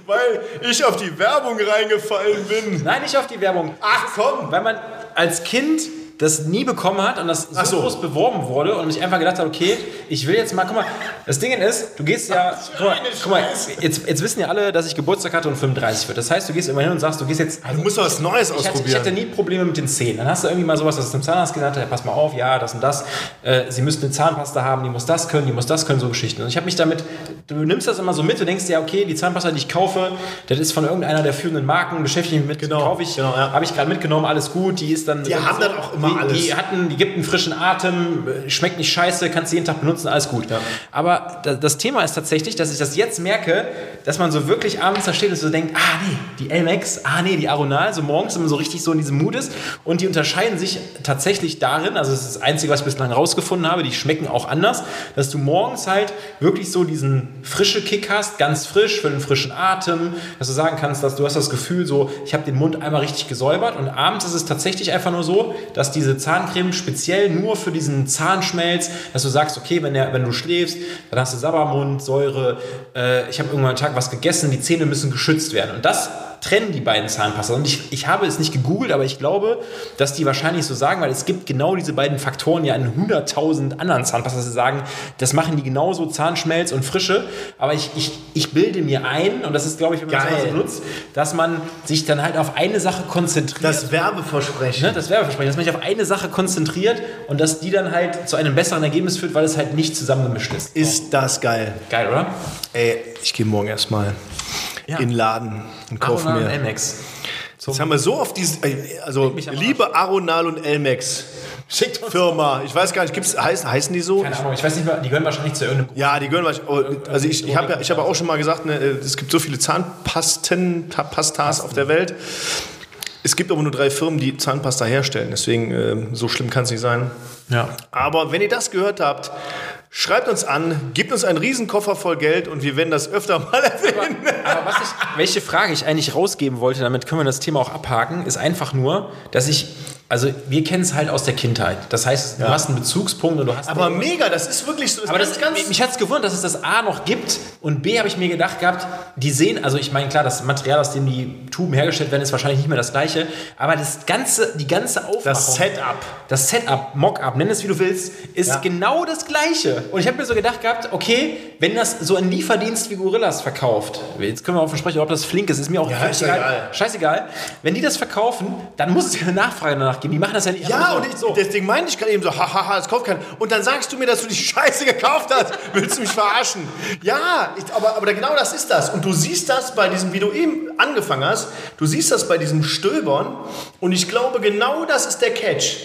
weil ich auf die Werbung reingefallen bin. Nein, nicht auf die Werbung. Ach komm! Weil man als Kind das nie bekommen hat und das so, so. groß beworben wurde und ich einfach gedacht habe, okay, ich will jetzt mal, guck mal, das Ding ist, du gehst ja, guck mal, guck mal jetzt, jetzt wissen ja alle, dass ich Geburtstag hatte und 35 wird. Das heißt, du gehst immer hin und sagst, du gehst jetzt, Du musst doch was Neues Ich hatte, ich ausprobieren. hatte nie Probleme mit den Zähnen. Dann hast du irgendwie mal sowas, dass du zum Zahnarzt gesagt hast, hey, pass mal auf, ja, das und das. Äh, sie müssten eine Zahnpasta haben, die muss das können, die muss das können, so Geschichten. Und ich habe mich damit, du nimmst das immer so mit, du denkst dir, okay, die Zahnpasta, die ich kaufe, das ist von irgendeiner der führenden Marken, beschäftige mich mit, Genau, kaufe ich, genau, ja. habe ich gerade mitgenommen, alles gut, die ist dann... Die haben dann auch immer alles. Die hatten, die gibt einen frischen Atem, schmeckt nicht scheiße, kannst du jeden Tag benutzen, alles gut. Aber da, das Thema ist tatsächlich, dass ich das jetzt merke, dass man so wirklich abends da steht und so denkt, ah nee, die Elmex, ah nee, die Aronal, so morgens immer so richtig so in diesem Mut ist. Und die unterscheiden sich tatsächlich darin, also das ist das Einzige, was ich bislang rausgefunden habe, die schmecken auch anders, dass du morgens halt wirklich so diesen frische Kick hast, ganz frisch, für einen frischen Atem, dass du sagen kannst, dass du hast das Gefühl so, ich habe den Mund einmal richtig gesäubert und abends ist es tatsächlich einfach nur so, dass diese Zahncreme speziell nur für diesen Zahnschmelz, dass du sagst, okay, wenn, der, wenn du schläfst, dann hast du Sabbermund, Säure, äh, ich habe irgendwann am Tag was gegessen, die Zähne müssen geschützt werden. Und das trennen die beiden Zahnpasta. Und ich, ich habe es nicht gegoogelt, aber ich glaube, dass die wahrscheinlich so sagen, weil es gibt genau diese beiden Faktoren ja in 100.000 anderen Zahnpasta, dass sie sagen, das machen die genauso Zahnschmelz und Frische. Aber ich, ich, ich bilde mir ein, und das ist, glaube ich, wenn man das Geil. mal so nutzt, dass man sich dann halt auf eine Sache konzentriert. Das Werbeversprechen. Ne, das Werbeversprechen, dass man sich auf eine Sache konzentriert und dass die dann halt zu einem besseren Ergebnis führt, weil es halt nicht zusammengemischt ist. Ist das geil. Geil, oder? Ey, ich gehe morgen erstmal Ja. in den Laden und kaufe mir. und Elmex. Jetzt haben wir so oft diese, also liebe Aronal und Elmex Schickt. Firma, ich weiß gar nicht, gibt's, heißen, heißen die so? Keine Ahnung, ich weiß nicht mehr, die gehören wahrscheinlich zu irgendeinem Ja, die gehören wahrscheinlich. oh, Also ich, ich habe ja, ich habe auch schon mal gesagt, ne, es gibt so viele Zahnpasten, Ta- Pastas auf der Welt. Es gibt aber nur drei Firmen, die Zahnpasta herstellen. Deswegen ähm, so schlimm kann es nicht sein. Ja. Aber wenn ihr das gehört habt, schreibt uns an, gebt uns einen Riesenkoffer voll Geld und wir werden das öfter mal erwähnen. Aber was ich, welche Frage ich eigentlich rausgeben wollte, damit können wir das Thema auch abhaken, ist einfach nur, dass ich, also wir kennen es halt aus der Kindheit. Das heißt, du hast einen Bezugspunkt und du hast. Aber mega, das ist wirklich so. aber das, mich hat es gewundert, dass es das A noch gibt und B habe ich mir gedacht gehabt, die sehen, also ich meine, klar, das Material, aus dem die Tuben hergestellt werden, ist wahrscheinlich nicht mehr das gleiche, aber das ganze, die ganze Aufmachung, Das Setup. das Setup, Mockup, nenn es wie du willst, ist Ja. genau das gleiche. Und ich habe mir so gedacht gehabt, okay, wenn das so ein Lieferdienst wie Gorillas verkauft, jetzt können wir offen sprechen, ob das flink ist, ist mir auch Ja, völlig ist ja egal. Scheißegal. Wenn die das verkaufen, dann muss es ja eine Nachfrage danach geben. Die machen das ja nicht Ja, und so. ich, deswegen meinte ich gerade eben so, hahaha, es kauft keiner. Und dann sagst du mir, dass du die Scheiße gekauft hast. Willst du mich verarschen? Ja, ich, aber, aber genau das ist das. Und du siehst das bei diesem, wie du eben angefangen hast, du siehst das bei diesem Stöbern. Und ich glaube, genau das ist der Catch.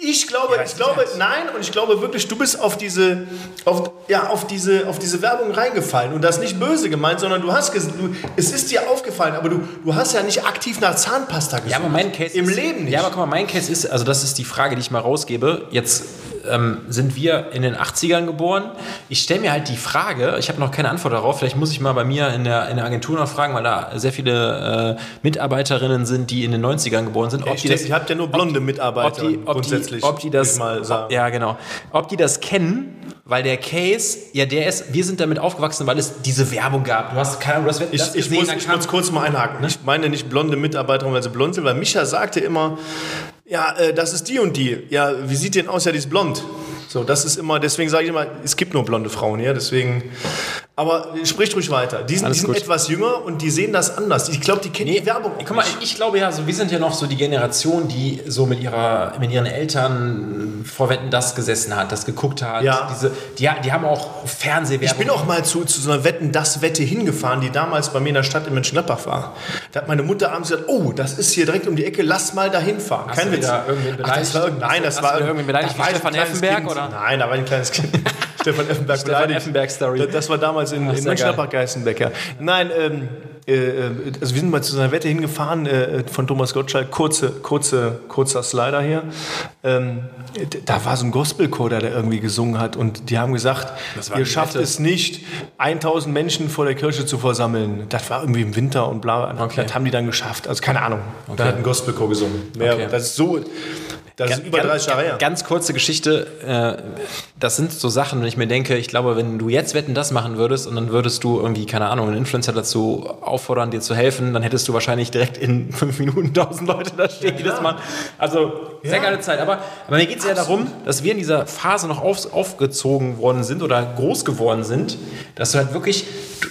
Ich glaube, ich glaube, nein, und ich glaube wirklich, du bist auf diese, auf, ja, auf diese, auf diese Werbung reingefallen und das nicht böse gemeint, sondern du hast, du, es ist dir aufgefallen, aber du, du hast ja nicht aktiv nach Zahnpasta gesucht. Ja, aber mein Case im ist, Leben nicht. Ja, aber guck mal, mein Case ist, also das ist die Frage, die ich mal rausgebe. Jetzt ähm, sind wir in den 80ern geboren. Ich stelle mir halt die Frage, ich habe noch keine Antwort darauf, vielleicht muss ich mal bei mir in der, in der Agentur noch fragen, weil da sehr viele äh, Mitarbeiterinnen sind, die in den 90ern geboren sind. Ob Ich das, ihr habt ja nur blonde ob Mitarbeiter die, ob grundsätzlich. die, ob die das, ich mal sagen. Ob, ja genau, ob die das kennen, weil der Case, ja der ist, wir sind damit aufgewachsen, weil es diese Werbung gab. Du hast keine Ahnung, du hast das Ich, ich, gesehen, muss, ich muss kurz mal einhaken. Ich meine nicht blonde Mitarbeiterin, weil sie blond sind, weil Micha sagte immer, ja, äh, das ist die und die. Ja, wie sieht denn aus? Ja, die ist blond. So, das ist immer, deswegen sage ich immer, es gibt nur blonde Frauen hier, deswegen. Aber spricht ruhig weiter. Die sind, die sind etwas jünger und die sehen das anders. Ich glaube, die kennen die Werbung. auch Guck mal, nicht. ich glaube ja, so, wir sind ja noch so die Generation, die so mit, ihrer, mit ihren Eltern vor Wetten das gesessen hat, das geguckt hat. Ja. Diese, die, die haben auch Fernsehwerbung. Ich bin auch mal zu, zu so einer Wetten, das Wette hingefahren, die damals bei mir in der Stadt in Mönchengladbach war. Da hat meine Mutter abends gesagt, oh, das ist hier direkt um die Ecke, lass mal dahin fahren. Hast Kein Witz. irgendwen Ach, das war, nein, das Hast du war irgendwen beleidigt, da war Stefan Effenberg, kind. oder? Nein, da war ein kleines Kind. Stefan Effenberg Stefan beleidigt. Effenberg-Story. Das, das war damals in, in ja Mönchengladbach Geißenbeck, ja. Nein, ähm, äh, äh, also wir sind mal zu einer Wette hingefahren äh, von Thomas Gottschalk, kurze, kurze, kurzer Slider hier. Ähm, da war so ein Gospelchor, der da irgendwie gesungen hat und die haben gesagt, ihr schafft Wette? es nicht, 1000 Menschen vor der Kirche zu versammeln. Das war irgendwie im Winter und bla. Okay. Das haben die dann geschafft. Also keine Ahnung. Da hat ein Gospelchor gesungen. Mehr, Okay. Das ist so, das ist über 30 Jahre her. Ganz kurze Geschichte. Äh, das sind so Sachen, wenn ich mir denke, ich glaube, wenn du jetzt Wetten das machen würdest und dann würdest du irgendwie, keine Ahnung, einen Influencer dazu auffordern, dir zu helfen, dann hättest du wahrscheinlich direkt in fünf Minuten tausend Leute da stehen, die das machen. Also, sehr Ja. geile Zeit. Aber, aber mir geht es ja darum, dass wir in dieser Phase noch auf, aufgezogen worden sind oder groß geworden sind, dass du halt wirklich,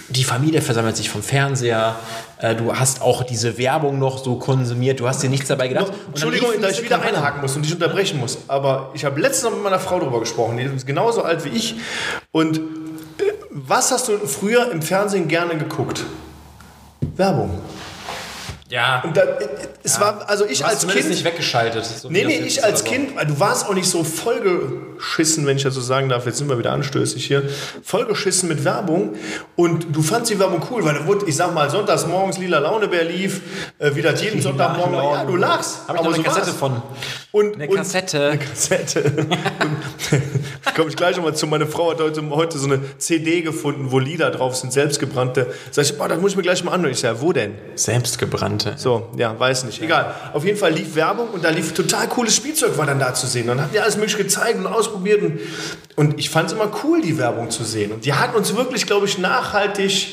die Familie versammelt sich vom Fernseher, äh, du hast auch diese Werbung noch so konsumiert, du hast dir nichts dabei gedacht. Entschuldigung, dass ich wieder einhaken muss und dich unterbrechen muss. Aber ich habe letztens noch mit meiner Frau darüber gesprochen. Die ist genauso alt wie ich. Und äh, was hast du früher im Fernsehen gerne geguckt? Werbung. Ja, Und da, äh, es war, also ich du hast als Kind. nicht weggeschaltet. so Nee, nee, ich als. Kind, weil du warst auch nicht so vollgeschissen, wenn ich das so sagen darf, jetzt sind wir wieder anstößig hier, vollgeschissen mit Werbung und du fandst die Werbung cool, weil da wurde, ich sag mal, sonntags morgens lila Launebär lief, äh, wie das jeden Sonntagmorgen war. Ja, du lagst. Hab ich noch eine Kassette war's. von. Und, Eine und, Kassette. Eine Kassette. komme ich gleich nochmal zu. Meine Frau hat heute, heute so eine CD gefunden, wo Lieder drauf sind, selbstgebrannte. Sag ich, boah, das muss ich mir gleich mal anhören. Ich sag, wo denn? Selbstgebrannte. So, ja, weiß nicht. Egal. Auf jeden Fall lief Werbung und da lief total cooles Spielzeug war dann da zu sehen. Dann hatten die alles mögliche gezeigt und ausprobiert. Und, und ich fand es immer cool, die Werbung zu sehen. Und die hat uns wirklich, glaube ich, nachhaltig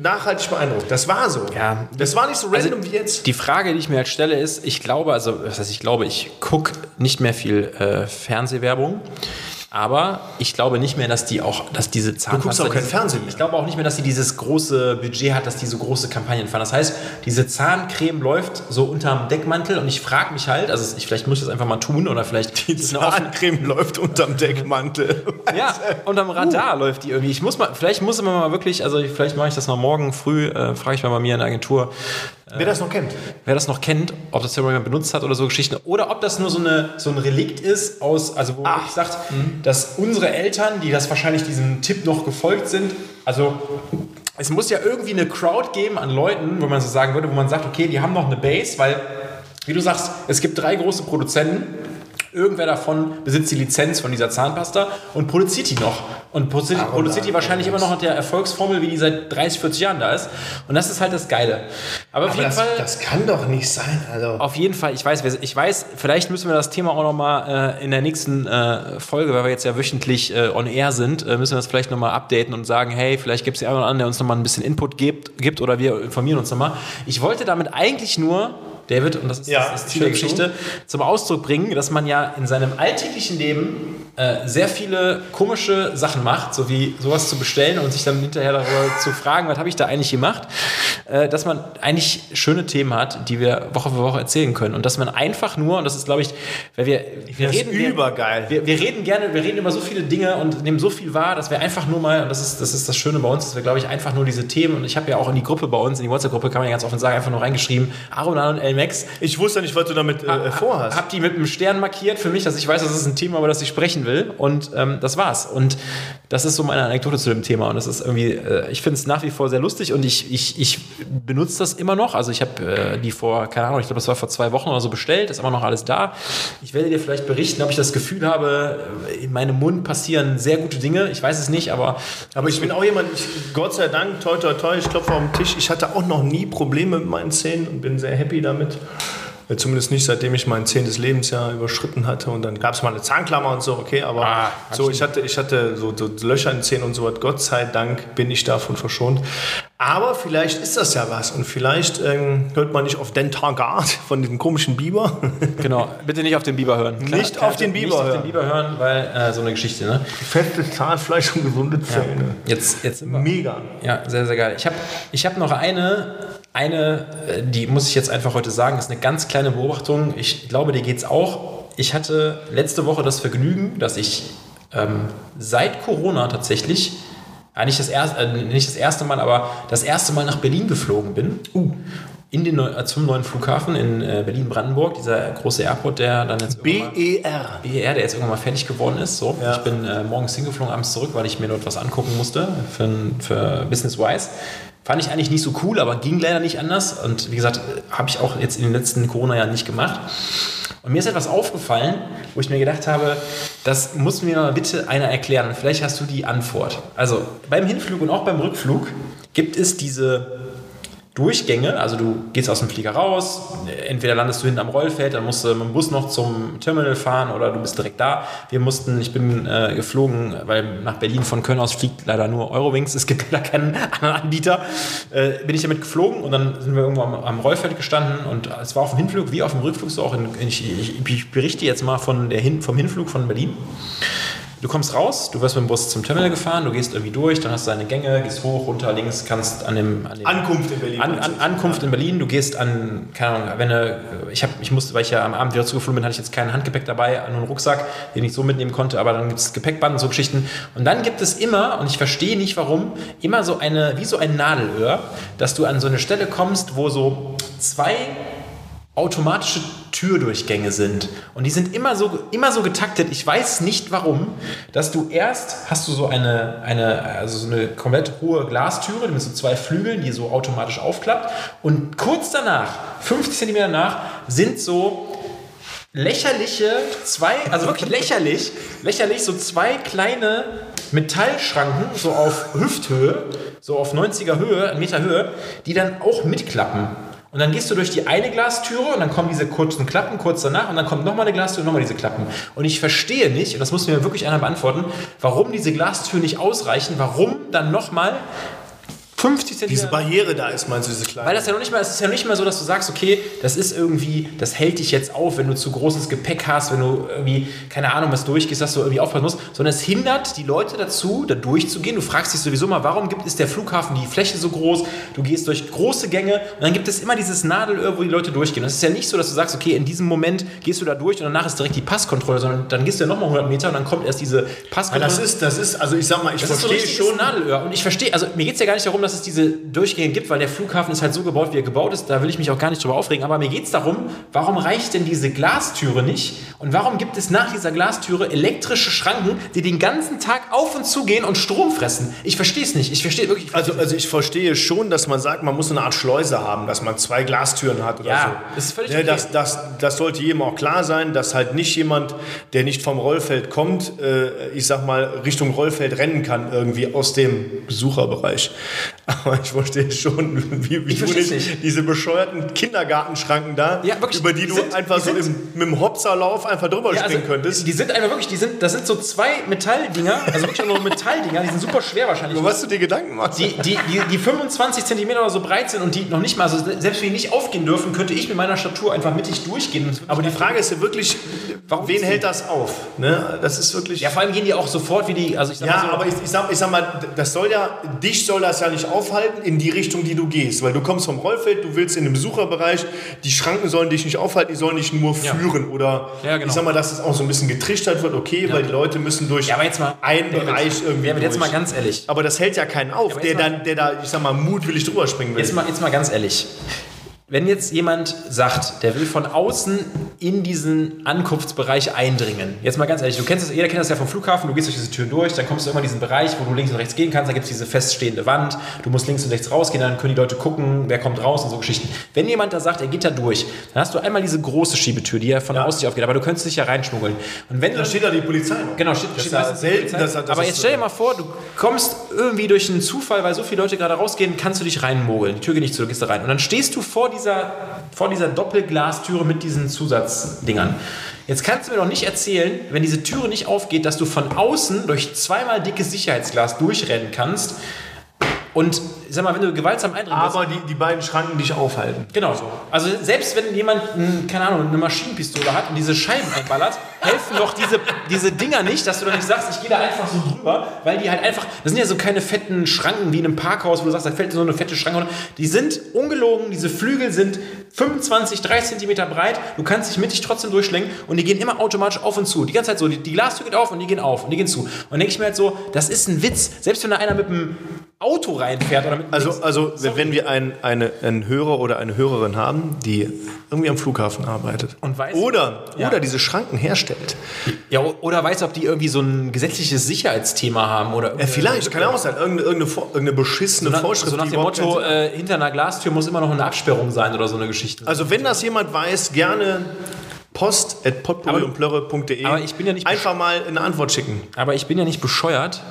nachhaltig beeindruckt. Das war so. Ja. Das war nicht so Also random wie jetzt. Die Frage, die ich mir halt stelle, ist, ich glaube, also, was heißt, ich glaube, ich gucke nicht mehr viel äh, Fernsehwerbung. Aber ich glaube nicht mehr, dass die auch, dass diese Zahnpasta... auch kein Fernsehen mehr. Ich glaube auch nicht mehr, dass die dieses große Budget hat, dass die so große Kampagnen fahren. Das heißt, diese Zahncreme läuft so unterm Deckmantel und ich frage mich halt, also ich, vielleicht muss ich das einfach mal tun oder vielleicht die Zahncreme läuft unterm Deckmantel. ja, unterm Radar läuft die irgendwie. Ich muss mal, vielleicht muss man mal wirklich, also vielleicht mache ich das noch morgen früh, äh, frage ich mal bei mir in der Agentur, Wer das noch kennt. wer das noch kennt, ob das jemand benutzt hat oder so Geschichten, oder ob das nur so, eine, so ein Relikt ist aus, also wo ich sagt, dass unsere Eltern, die das wahrscheinlich diesem Tipp noch gefolgt sind, also es muss ja irgendwie eine Crowd geben an Leuten, wo man so sagen würde, wo man sagt, okay, die haben noch eine Base, weil, wie du sagst, es gibt drei große Produzenten. Irgendwer davon besitzt die Lizenz von dieser Zahnpasta und produziert die noch. Und produziert, produziert die wahrscheinlich immer noch mit der Erfolgsformel, wie die seit 30, 40 Jahren da ist. Und das ist halt das Geile. Aber auf Aber jeden das, Fall. das kann doch nicht sein. Also. Auf jeden Fall, ich weiß, ich weiß, vielleicht müssen wir das Thema auch nochmal äh, in der nächsten äh, Folge, weil wir jetzt ja wöchentlich äh, on air sind, äh, müssen wir das vielleicht nochmal updaten und sagen, hey, vielleicht gibt es ja einen oder anderen, der uns nochmal ein bisschen Input gibt, gibt oder wir informieren uns nochmal. Ich wollte damit eigentlich nur, David, und das ist Ja, das, das Ziel der. Geschichte, zum Ausdruck bringen, dass man ja in seinem alltäglichen Leben äh, sehr viele komische Sachen macht, so wie sowas zu bestellen und sich dann hinterher darüber zu fragen, was habe ich da eigentlich gemacht, äh, dass man eigentlich schöne Themen hat, die wir Woche für Woche erzählen können und dass man einfach nur, und das ist glaube ich, weil wir, wir reden übergeil. Wir, wir reden gerne, wir reden über so viele Dinge und nehmen so viel wahr, dass wir einfach nur mal, und das ist das, ist das Schöne bei uns, dass wir glaube ich einfach nur diese Themen, und ich habe ja auch in die Gruppe bei uns, in die WhatsApp-Gruppe kann man ja ganz offen sagen, einfach nur reingeschrieben, Aronan und Elmex, Ich wusste nicht, was du damit äh, vorhast. hab die mit einem Stern markiert für mich, dass ich weiß, das ist ein Thema, über das ich sprechen will. Und ähm, das war's. Und das ist so meine Anekdote zu dem Thema. Und das ist irgendwie, äh, ich finde es nach wie vor sehr lustig und ich, ich, ich benutze das immer noch. Also ich habe äh, die vor, keine Ahnung, ich glaube, das war vor zwei Wochen oder so bestellt, ist immer noch alles da. Ich werde dir vielleicht berichten, ob ich das Gefühl habe, äh, in meinem Mund passieren sehr gute Dinge. Ich weiß es nicht, aber Aber ich bin auch jemand, ich, Gott sei Dank, toi, toi, toi, ich klopfe auf den Tisch. Ich hatte auch noch nie Probleme mit meinen Zähnen und bin sehr happy damit. Äh, Zumindest nicht, seitdem ich mein zehntes Lebensjahr überschritten hatte. Und dann gab es mal eine Zahnklammer und so, okay. Aber Ah, so, ich hatte, ich hatte so, so Löcher in den Zähnen und so was. Gott sei Dank bin ich davon verschont. Aber vielleicht ist das ja was. Und vielleicht ähm, hört man nicht auf den Tagart von diesem komischen Biber. genau, bitte nicht auf den Biber hören. Nicht auf den Biber Nicht auf hören. den Biber hören, weil äh, so eine Geschichte, ne? Festes Zahnfleisch und gesunde Zähne. Jetzt, jetzt wir Mega. Ja, sehr, sehr geil. Ich habe ich hab noch eine, eine, äh, die muss ich jetzt einfach heute sagen, ist eine ganz kleine Beobachtung. Ich glaube, dir geht's auch. Ich hatte letzte Woche das Vergnügen, dass ich ähm, seit Corona tatsächlich, eigentlich das erste, äh, nicht das erste Mal, aber das erste Mal nach Berlin geflogen bin. In den, äh, zum neuen Flughafen in äh, Berlin-Brandenburg, dieser große Airport, der dann jetzt BER. BER, der jetzt irgendwann mal fertig geworden ist. So. Ja. Ich bin äh, morgens hingeflogen, abends zurück, weil ich mir dort was angucken musste für, für Business-wise. Fand ich eigentlich nicht so cool, aber ging leider nicht anders. Und wie gesagt, habe ich auch jetzt in den letzten Corona-Jahren nicht gemacht. Und mir ist etwas aufgefallen, wo ich mir gedacht habe, das muss mir mal bitte einer erklären. Und vielleicht hast du die Antwort. Also beim Hinflug und auch beim Rückflug gibt es diese Durchgänge, also du gehst aus dem Flieger raus, entweder landest du hinten am Rollfeld, dann musst du mit dem Bus noch zum Terminal fahren oder du bist direkt da. Wir mussten, ich bin äh, geflogen, weil nach Berlin von Köln aus fliegt leider nur Eurowings, es gibt leider keinen anderen Anbieter, äh, bin ich damit geflogen und dann sind wir irgendwo am, am Rollfeld gestanden und es war auf dem Hinflug wie auf dem Rückflug so auch in, ich, ich, ich berichte jetzt mal von der Hin, vom Hinflug von Berlin. Du kommst raus, du wirst mit dem Bus zum Terminal gefahren, du gehst irgendwie durch, dann hast du deine Gänge, gehst hoch, runter, links, kannst an dem, an dem Ankunft in Berlin. an, an, Ankunft in Berlin, du gehst an, keine Ahnung, wenn du, ich, hab, ich musste, weil ich ja am Abend wieder zugeflogen bin, hatte ich jetzt kein Handgepäck dabei, nur einen Rucksack, den ich so mitnehmen konnte, aber dann gibt es Gepäckband und so Geschichten. Und dann gibt es immer, und ich verstehe nicht warum, immer so eine, wie so ein Nadelöhr, dass du an so eine Stelle kommst, wo so zwei automatische Türdurchgänge sind. Und die sind immer so, immer so getaktet. Ich weiß nicht warum, dass du erst hast du so eine, eine, also so eine komplett hohe Glastüre mit so zwei Flügeln, die so automatisch aufklappt. Und kurz danach, 50 Zentimeter nach, sind so lächerliche zwei, also wirklich lächerlich, lächerlich so zwei kleine Metallschranken, so auf Hüfthöhe, so auf 90er Höhe, Meter Höhe, die dann auch mitklappen. Und dann gehst du durch die eine Glastüre und dann kommen diese kurzen Klappen kurz danach und dann kommt nochmal eine Glastür und nochmal diese Klappen. Und ich verstehe nicht, und das muss mir wirklich einer beantworten, warum diese Glastüren nicht ausreichen, warum dann nochmal 50 Zentimeter. Diese Barriere da ist, meinst du, diese kleine? Weil das ja noch nicht mal, es ist ja noch nicht mal so, dass du sagst, okay, das ist irgendwie, das hält dich jetzt auf, wenn du zu großes Gepäck hast, wenn du irgendwie, keine Ahnung, was durchgehst, dass du irgendwie aufpassen musst, sondern es hindert die Leute dazu, da durchzugehen. Du fragst dich sowieso mal, warum gibt es der Flughafen die Fläche so groß? Du gehst durch große Gänge und dann gibt es immer dieses Nadelöhr, wo die Leute durchgehen. Es ist ja nicht so, dass du sagst, okay, in diesem Moment gehst du da durch und danach ist direkt die Passkontrolle, sondern dann gehst du ja nochmal 100 Meter und dann kommt erst diese Ja, Passkontrolle. das ist, das ist, also ich sag mal, ich Das so verstehe richtiges schon. Nadelöhr. Und ich verstehe, also mir geht es ja gar nicht darum, dass es diese Durchgänge gibt, weil der Flughafen ist halt so gebaut, wie er gebaut ist. Da will ich mich auch gar nicht drüber aufregen. Aber mir geht es darum, warum reicht denn diese Glastüre nicht? Und warum gibt es nach dieser Glastüre elektrische Schranken, die den ganzen Tag auf und zu gehen und Strom fressen? Ich verstehe es nicht. Ich verstehe wirklich. ich Also, also ich verstehe schon, dass man sagt, man muss eine Art Schleuse haben, dass man zwei Glastüren hat oder Ja, so. das ist völlig Ne, okay. das, das, das sollte jedem auch klar sein, dass halt nicht jemand, der nicht vom Rollfeld kommt, äh, ich sag mal, Richtung Rollfeld rennen kann, irgendwie aus dem Besucherbereich. Aber ich verstehe schon, wie, wie du nicht, nicht. diese bescheuerten Kindergartenschranken da, Ja, wirklich, über die die du sind- einfach die so im, mit dem Hopserlauf einfach drüber Ja, also, springen könntest. die sind einfach wirklich, die sind, das sind so zwei Metalldinger, also wirklich nur Metalldinger, die sind super schwer wahrscheinlich. Über was du dir Gedanken machst. die, die, die, die 25 Zentimeter oder so breit sind und die noch nicht mal, also selbst wenn die nicht aufgehen dürfen, könnte ich mit meiner Statur einfach mittig durchgehen. Aber die Frage ist ja wirklich, Warum wen hält das auf? Ne? Das ist wirklich. Ja, vor allem gehen die auch sofort wie die, also ich sag Ja, mal so, aber ich, ich, sag, ich sag mal, das soll ja, dich soll das ja nicht aufhalten in die Richtung, die du gehst. Weil du kommst vom Rollfeld, du willst in den Besucherbereich, die Schranken sollen dich nicht aufhalten, die sollen dich nur Ja. führen. Oder Ja, genau. ich sag mal, dass es auch so ein bisschen getrichtert wird, okay, weil die Leute müssen durch Ja, aber jetzt mal- einen Bereich irgendwie David, jetzt durch. mal ganz ehrlich. aber das hält ja keinen auf, aber der, dann, der da, ich sag mal, mutwillig drüber springen will. Jetzt mal, jetzt mal ganz ehrlich. Wenn jetzt jemand sagt, der will von außen in diesen Ankunftsbereich eindringen, jetzt mal ganz ehrlich, du kennst das, jeder kennt das ja vom Flughafen, du gehst durch diese Türen durch, dann kommst du immer in diesen Bereich, wo du links und rechts gehen kannst, da gibt es diese feststehende Wand, du musst links und rechts rausgehen, dann können die Leute gucken, wer kommt raus und so Geschichten. Wenn jemand da sagt, er geht da durch, dann hast du einmal diese große Schiebetür, die ja von außen nicht aufgeht, aber du könntest dich ja reinschmuggeln. Und wenn da steht da die Polizei noch. Genau, steht, Das steht ja die selten, dass- dass Aber jetzt stell dir mal vor, du kommst irgendwie durch einen Zufall, weil so viele Leute gerade rausgehen, kannst du dich reinmogeln. Die Tür geht nicht zu, du gehst da rein. Und dann stehst du vor dieser, vor dieser Doppelglastüre mit diesen Zusatzdingern. Jetzt kannst du mir doch nicht erzählen, wenn diese Türe nicht aufgeht, dass du von außen durch zweimal dickes Sicherheitsglas durchrennen kannst. Und sag mal, wenn du gewaltsam eindringen willst, Aber die, die beiden Schranken dich aufhalten. Genau so. Also selbst wenn jemand, ein, keine Ahnung, eine Maschinenpistole hat und diese Scheiben einballert, helfen doch diese, diese Dinger nicht, dass du dann nicht sagst, ich gehe da einfach so drüber, weil die halt einfach, das sind ja so keine fetten Schranken wie in einem Parkhaus, wo du sagst, da fällt so eine fette Schranke runter. Die sind ungelogen, diese Flügel sind 25, 30 Zentimeter breit, du kannst dich mittig trotzdem durchschlängen und die gehen immer automatisch auf und zu. Die ganze Zeit so, die, die Glastür geht auf und die gehen auf und die gehen zu. Und dann denke ich mir halt so, das ist ein Witz. Selbst wenn da einer mit einem Auto reinfährt oder mit Also, also wenn wir einen, eine, einen Hörer oder eine Hörerin haben, die irgendwie am Flughafen arbeitet Und weiß- oder, Ja. oder diese Schranken herstellt, Ja, oder weiß, ob die irgendwie so ein gesetzliches Sicherheitsthema haben oder äh, vielleicht, kann auch sein, irgendeine, irgendeine, Vor- irgendeine beschissene so nach, Vorschrift. so nach dem Motto, äh, hinter einer Glastür muss immer noch eine Absperrung sein oder so eine Geschichte. also wenn das jemand weiß, gerne post at potpourri-und-plörre.de aber ich bin ja nicht einfach mal eine Antwort schicken. Aber ich bin ja nicht bescheuert.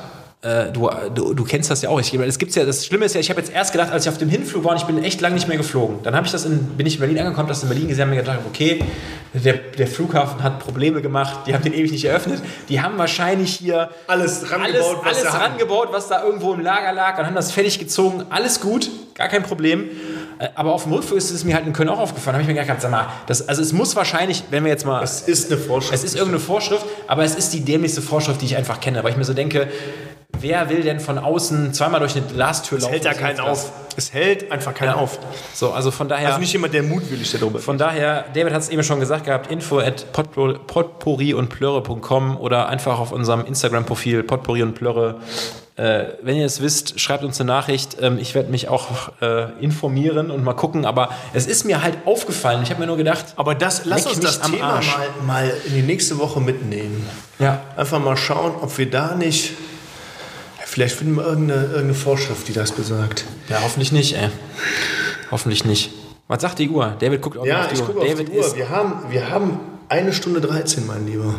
Äh, du, du, du kennst das ja auch. Ich, es gibt's ja, das Schlimme ist ja, ich habe jetzt erst gedacht, als ich auf dem Hinflug war und ich bin echt lange nicht mehr geflogen. Dann habe ich das in, bin ich in Berlin angekommen, das in Berlin gesehen, habe mir gedacht, okay, der, der Flughafen hat Probleme gemacht, die haben den ewig nicht eröffnet. Die haben wahrscheinlich hier Alles alles, rangebaut, was alles sie hatten. rangebaut, was da irgendwo im Lager lag und haben das fertig gezogen. Alles gut, gar kein Problem. Äh, Aber auf dem Rückflug ist es mir halt in Köln auch aufgefallen. Da habe ich mir gedacht, sag mal, das, also es muss wahrscheinlich, wenn wir jetzt mal Es ist eine Vorschrift. es ist irgendeine Vorschrift, aber es ist die dämlichste Vorschrift, die ich einfach kenne. Weil ich mir so denke, wer will denn von außen zweimal durch eine Glastür es laufen? hält ja keinen auf. Es hält einfach keinen Ja. auf. So, also von daher, Also nicht jemand, der mutwillig darüber von daher, David hat es eben schon gesagt gehabt, info at potpourri- und plörre.com oder einfach auf unserem Instagram-Profil potpourri und plörre. Äh, wenn ihr es wisst, schreibt uns eine Nachricht. Ähm, ich werde mich auch äh, informieren und mal gucken. Aber es ist mir halt aufgefallen. Ich habe mir nur gedacht, Aber das, lass uns das Thema mal, mal in die nächste Woche mitnehmen. ja, Einfach mal schauen, ob wir da nicht. Vielleicht finden wir irgendeine, irgendeine Vorschrift, die das besagt. ja, hoffentlich nicht, ey. Hoffentlich nicht. Was sagt die Uhr? David guckt auch Ja, auf die ich Uhr. gucke auf David die Uhr. Wir haben, wir haben eine Stunde 13, mein Lieber.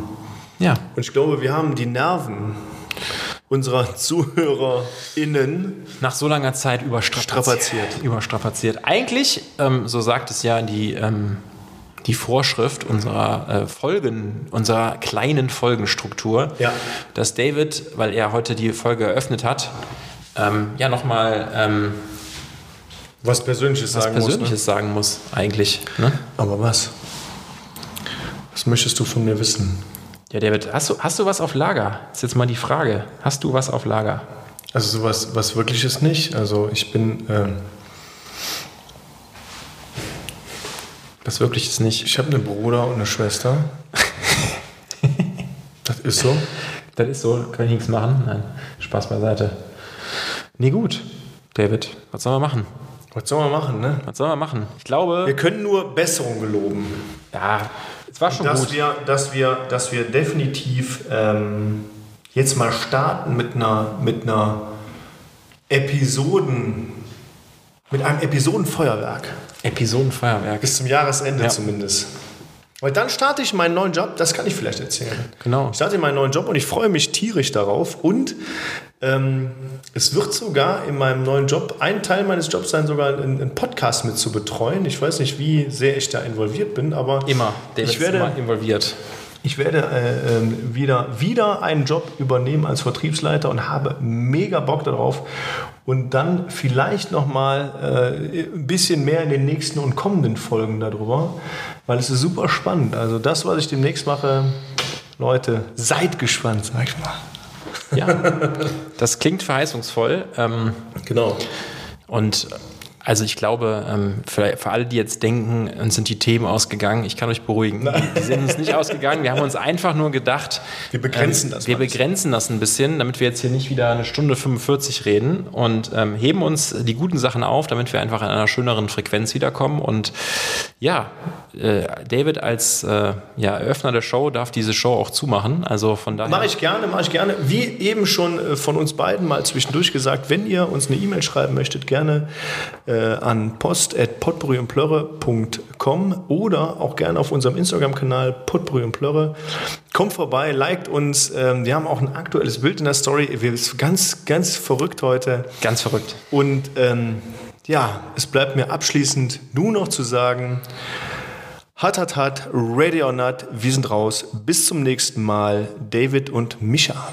Ja. Und ich glaube, wir haben die Nerven unserer ZuhörerInnen. nach so langer Zeit überstrapaziert. Strapaziert. Überstrapaziert. Eigentlich, ähm, so sagt es ja die, ähm, die Vorschrift unserer äh, Folgen, unserer kleinen Folgenstruktur, Ja. dass David, weil er heute die Folge eröffnet hat, ähm, ja nochmal ähm, Was Persönliches was sagen Persönliches musst. sagen muss, eigentlich. Ne? Ne? Aber was? Was möchtest du von mir wissen? Ja, David, hast du, hast du was auf Lager? Das ist jetzt mal die Frage. Hast du was auf Lager? Also sowas was Wirkliches nicht. Also ich bin, ähm, Was wirklich ist nicht. ich habe einen Bruder und eine Schwester. das ist so. Das ist so, kann ich nichts machen. Nein, Spaß beiseite. Nee, gut. David, was sollen wir machen? Was soll man machen, ne? Was sollen wir machen? Ich glaube, Wir können nur Besserung geloben. ja, war schon dass gut. wir, dass wir, dass wir definitiv ähm, jetzt mal starten mit einer, mit einer Episoden, mit einem Episodenfeuerwerk. Episodenfeuerwerk. Bis zum Jahresende Ja. zumindest. Weil dann starte ich meinen neuen Job, das kann ich vielleicht erzählen. Genau. Ich starte meinen neuen Job und ich freue mich tierisch darauf. Und ähm, es wird sogar in meinem neuen Job, ein Teil meines Jobs sein, sogar einen, einen Podcast mit zu betreuen. Ich weiß nicht, wie sehr ich da involviert bin, aber Immer. David ich werde, immer involviert. ich werde äh, ähm, wieder, wieder einen Job übernehmen als Vertriebsleiter und habe mega Bock darauf. Und dann vielleicht nochmal äh, ein bisschen mehr in den nächsten und kommenden Folgen darüber, weil es ist super spannend. Also das, was ich demnächst mache, Leute, seid gespannt, sag ich mal. Ja, das klingt verheißungsvoll. Ähm, Genau. und also ich glaube, ähm, für, alle, die jetzt denken, uns sind die Themen ausgegangen, ich kann euch beruhigen. Die sind uns nicht ausgegangen. Wir haben uns einfach nur gedacht, Wir begrenzen das wir mal ein bisschen. begrenzen das ein bisschen, damit wir jetzt hier nicht wieder eine Stunde 45 reden und ähm, heben uns die guten Sachen auf, damit wir einfach in einer schöneren Frequenz wiederkommen. Und ja, äh, David als äh, ja, Eröffner der Show darf diese Show auch zumachen. Also von daher. Mache ich gerne, mache ich gerne. Wie eben schon äh, von uns beiden mal zwischendurch gesagt, wenn ihr uns eine E-Mail schreiben möchtet, gerne äh, an post.potbrüundplörre.com oder auch gerne auf unserem Instagram-Kanal Potbrü und Plörre. Kommt vorbei, liked uns. Ähm, wir haben auch ein aktuelles Bild in der Story. Wir sind ganz, ganz verrückt heute. Ganz verrückt. Und ähm, ja, es bleibt mir abschließend nur noch zu sagen, hat, hat, hat, ready or not, wir sind raus. Bis zum nächsten Mal, David und Micha.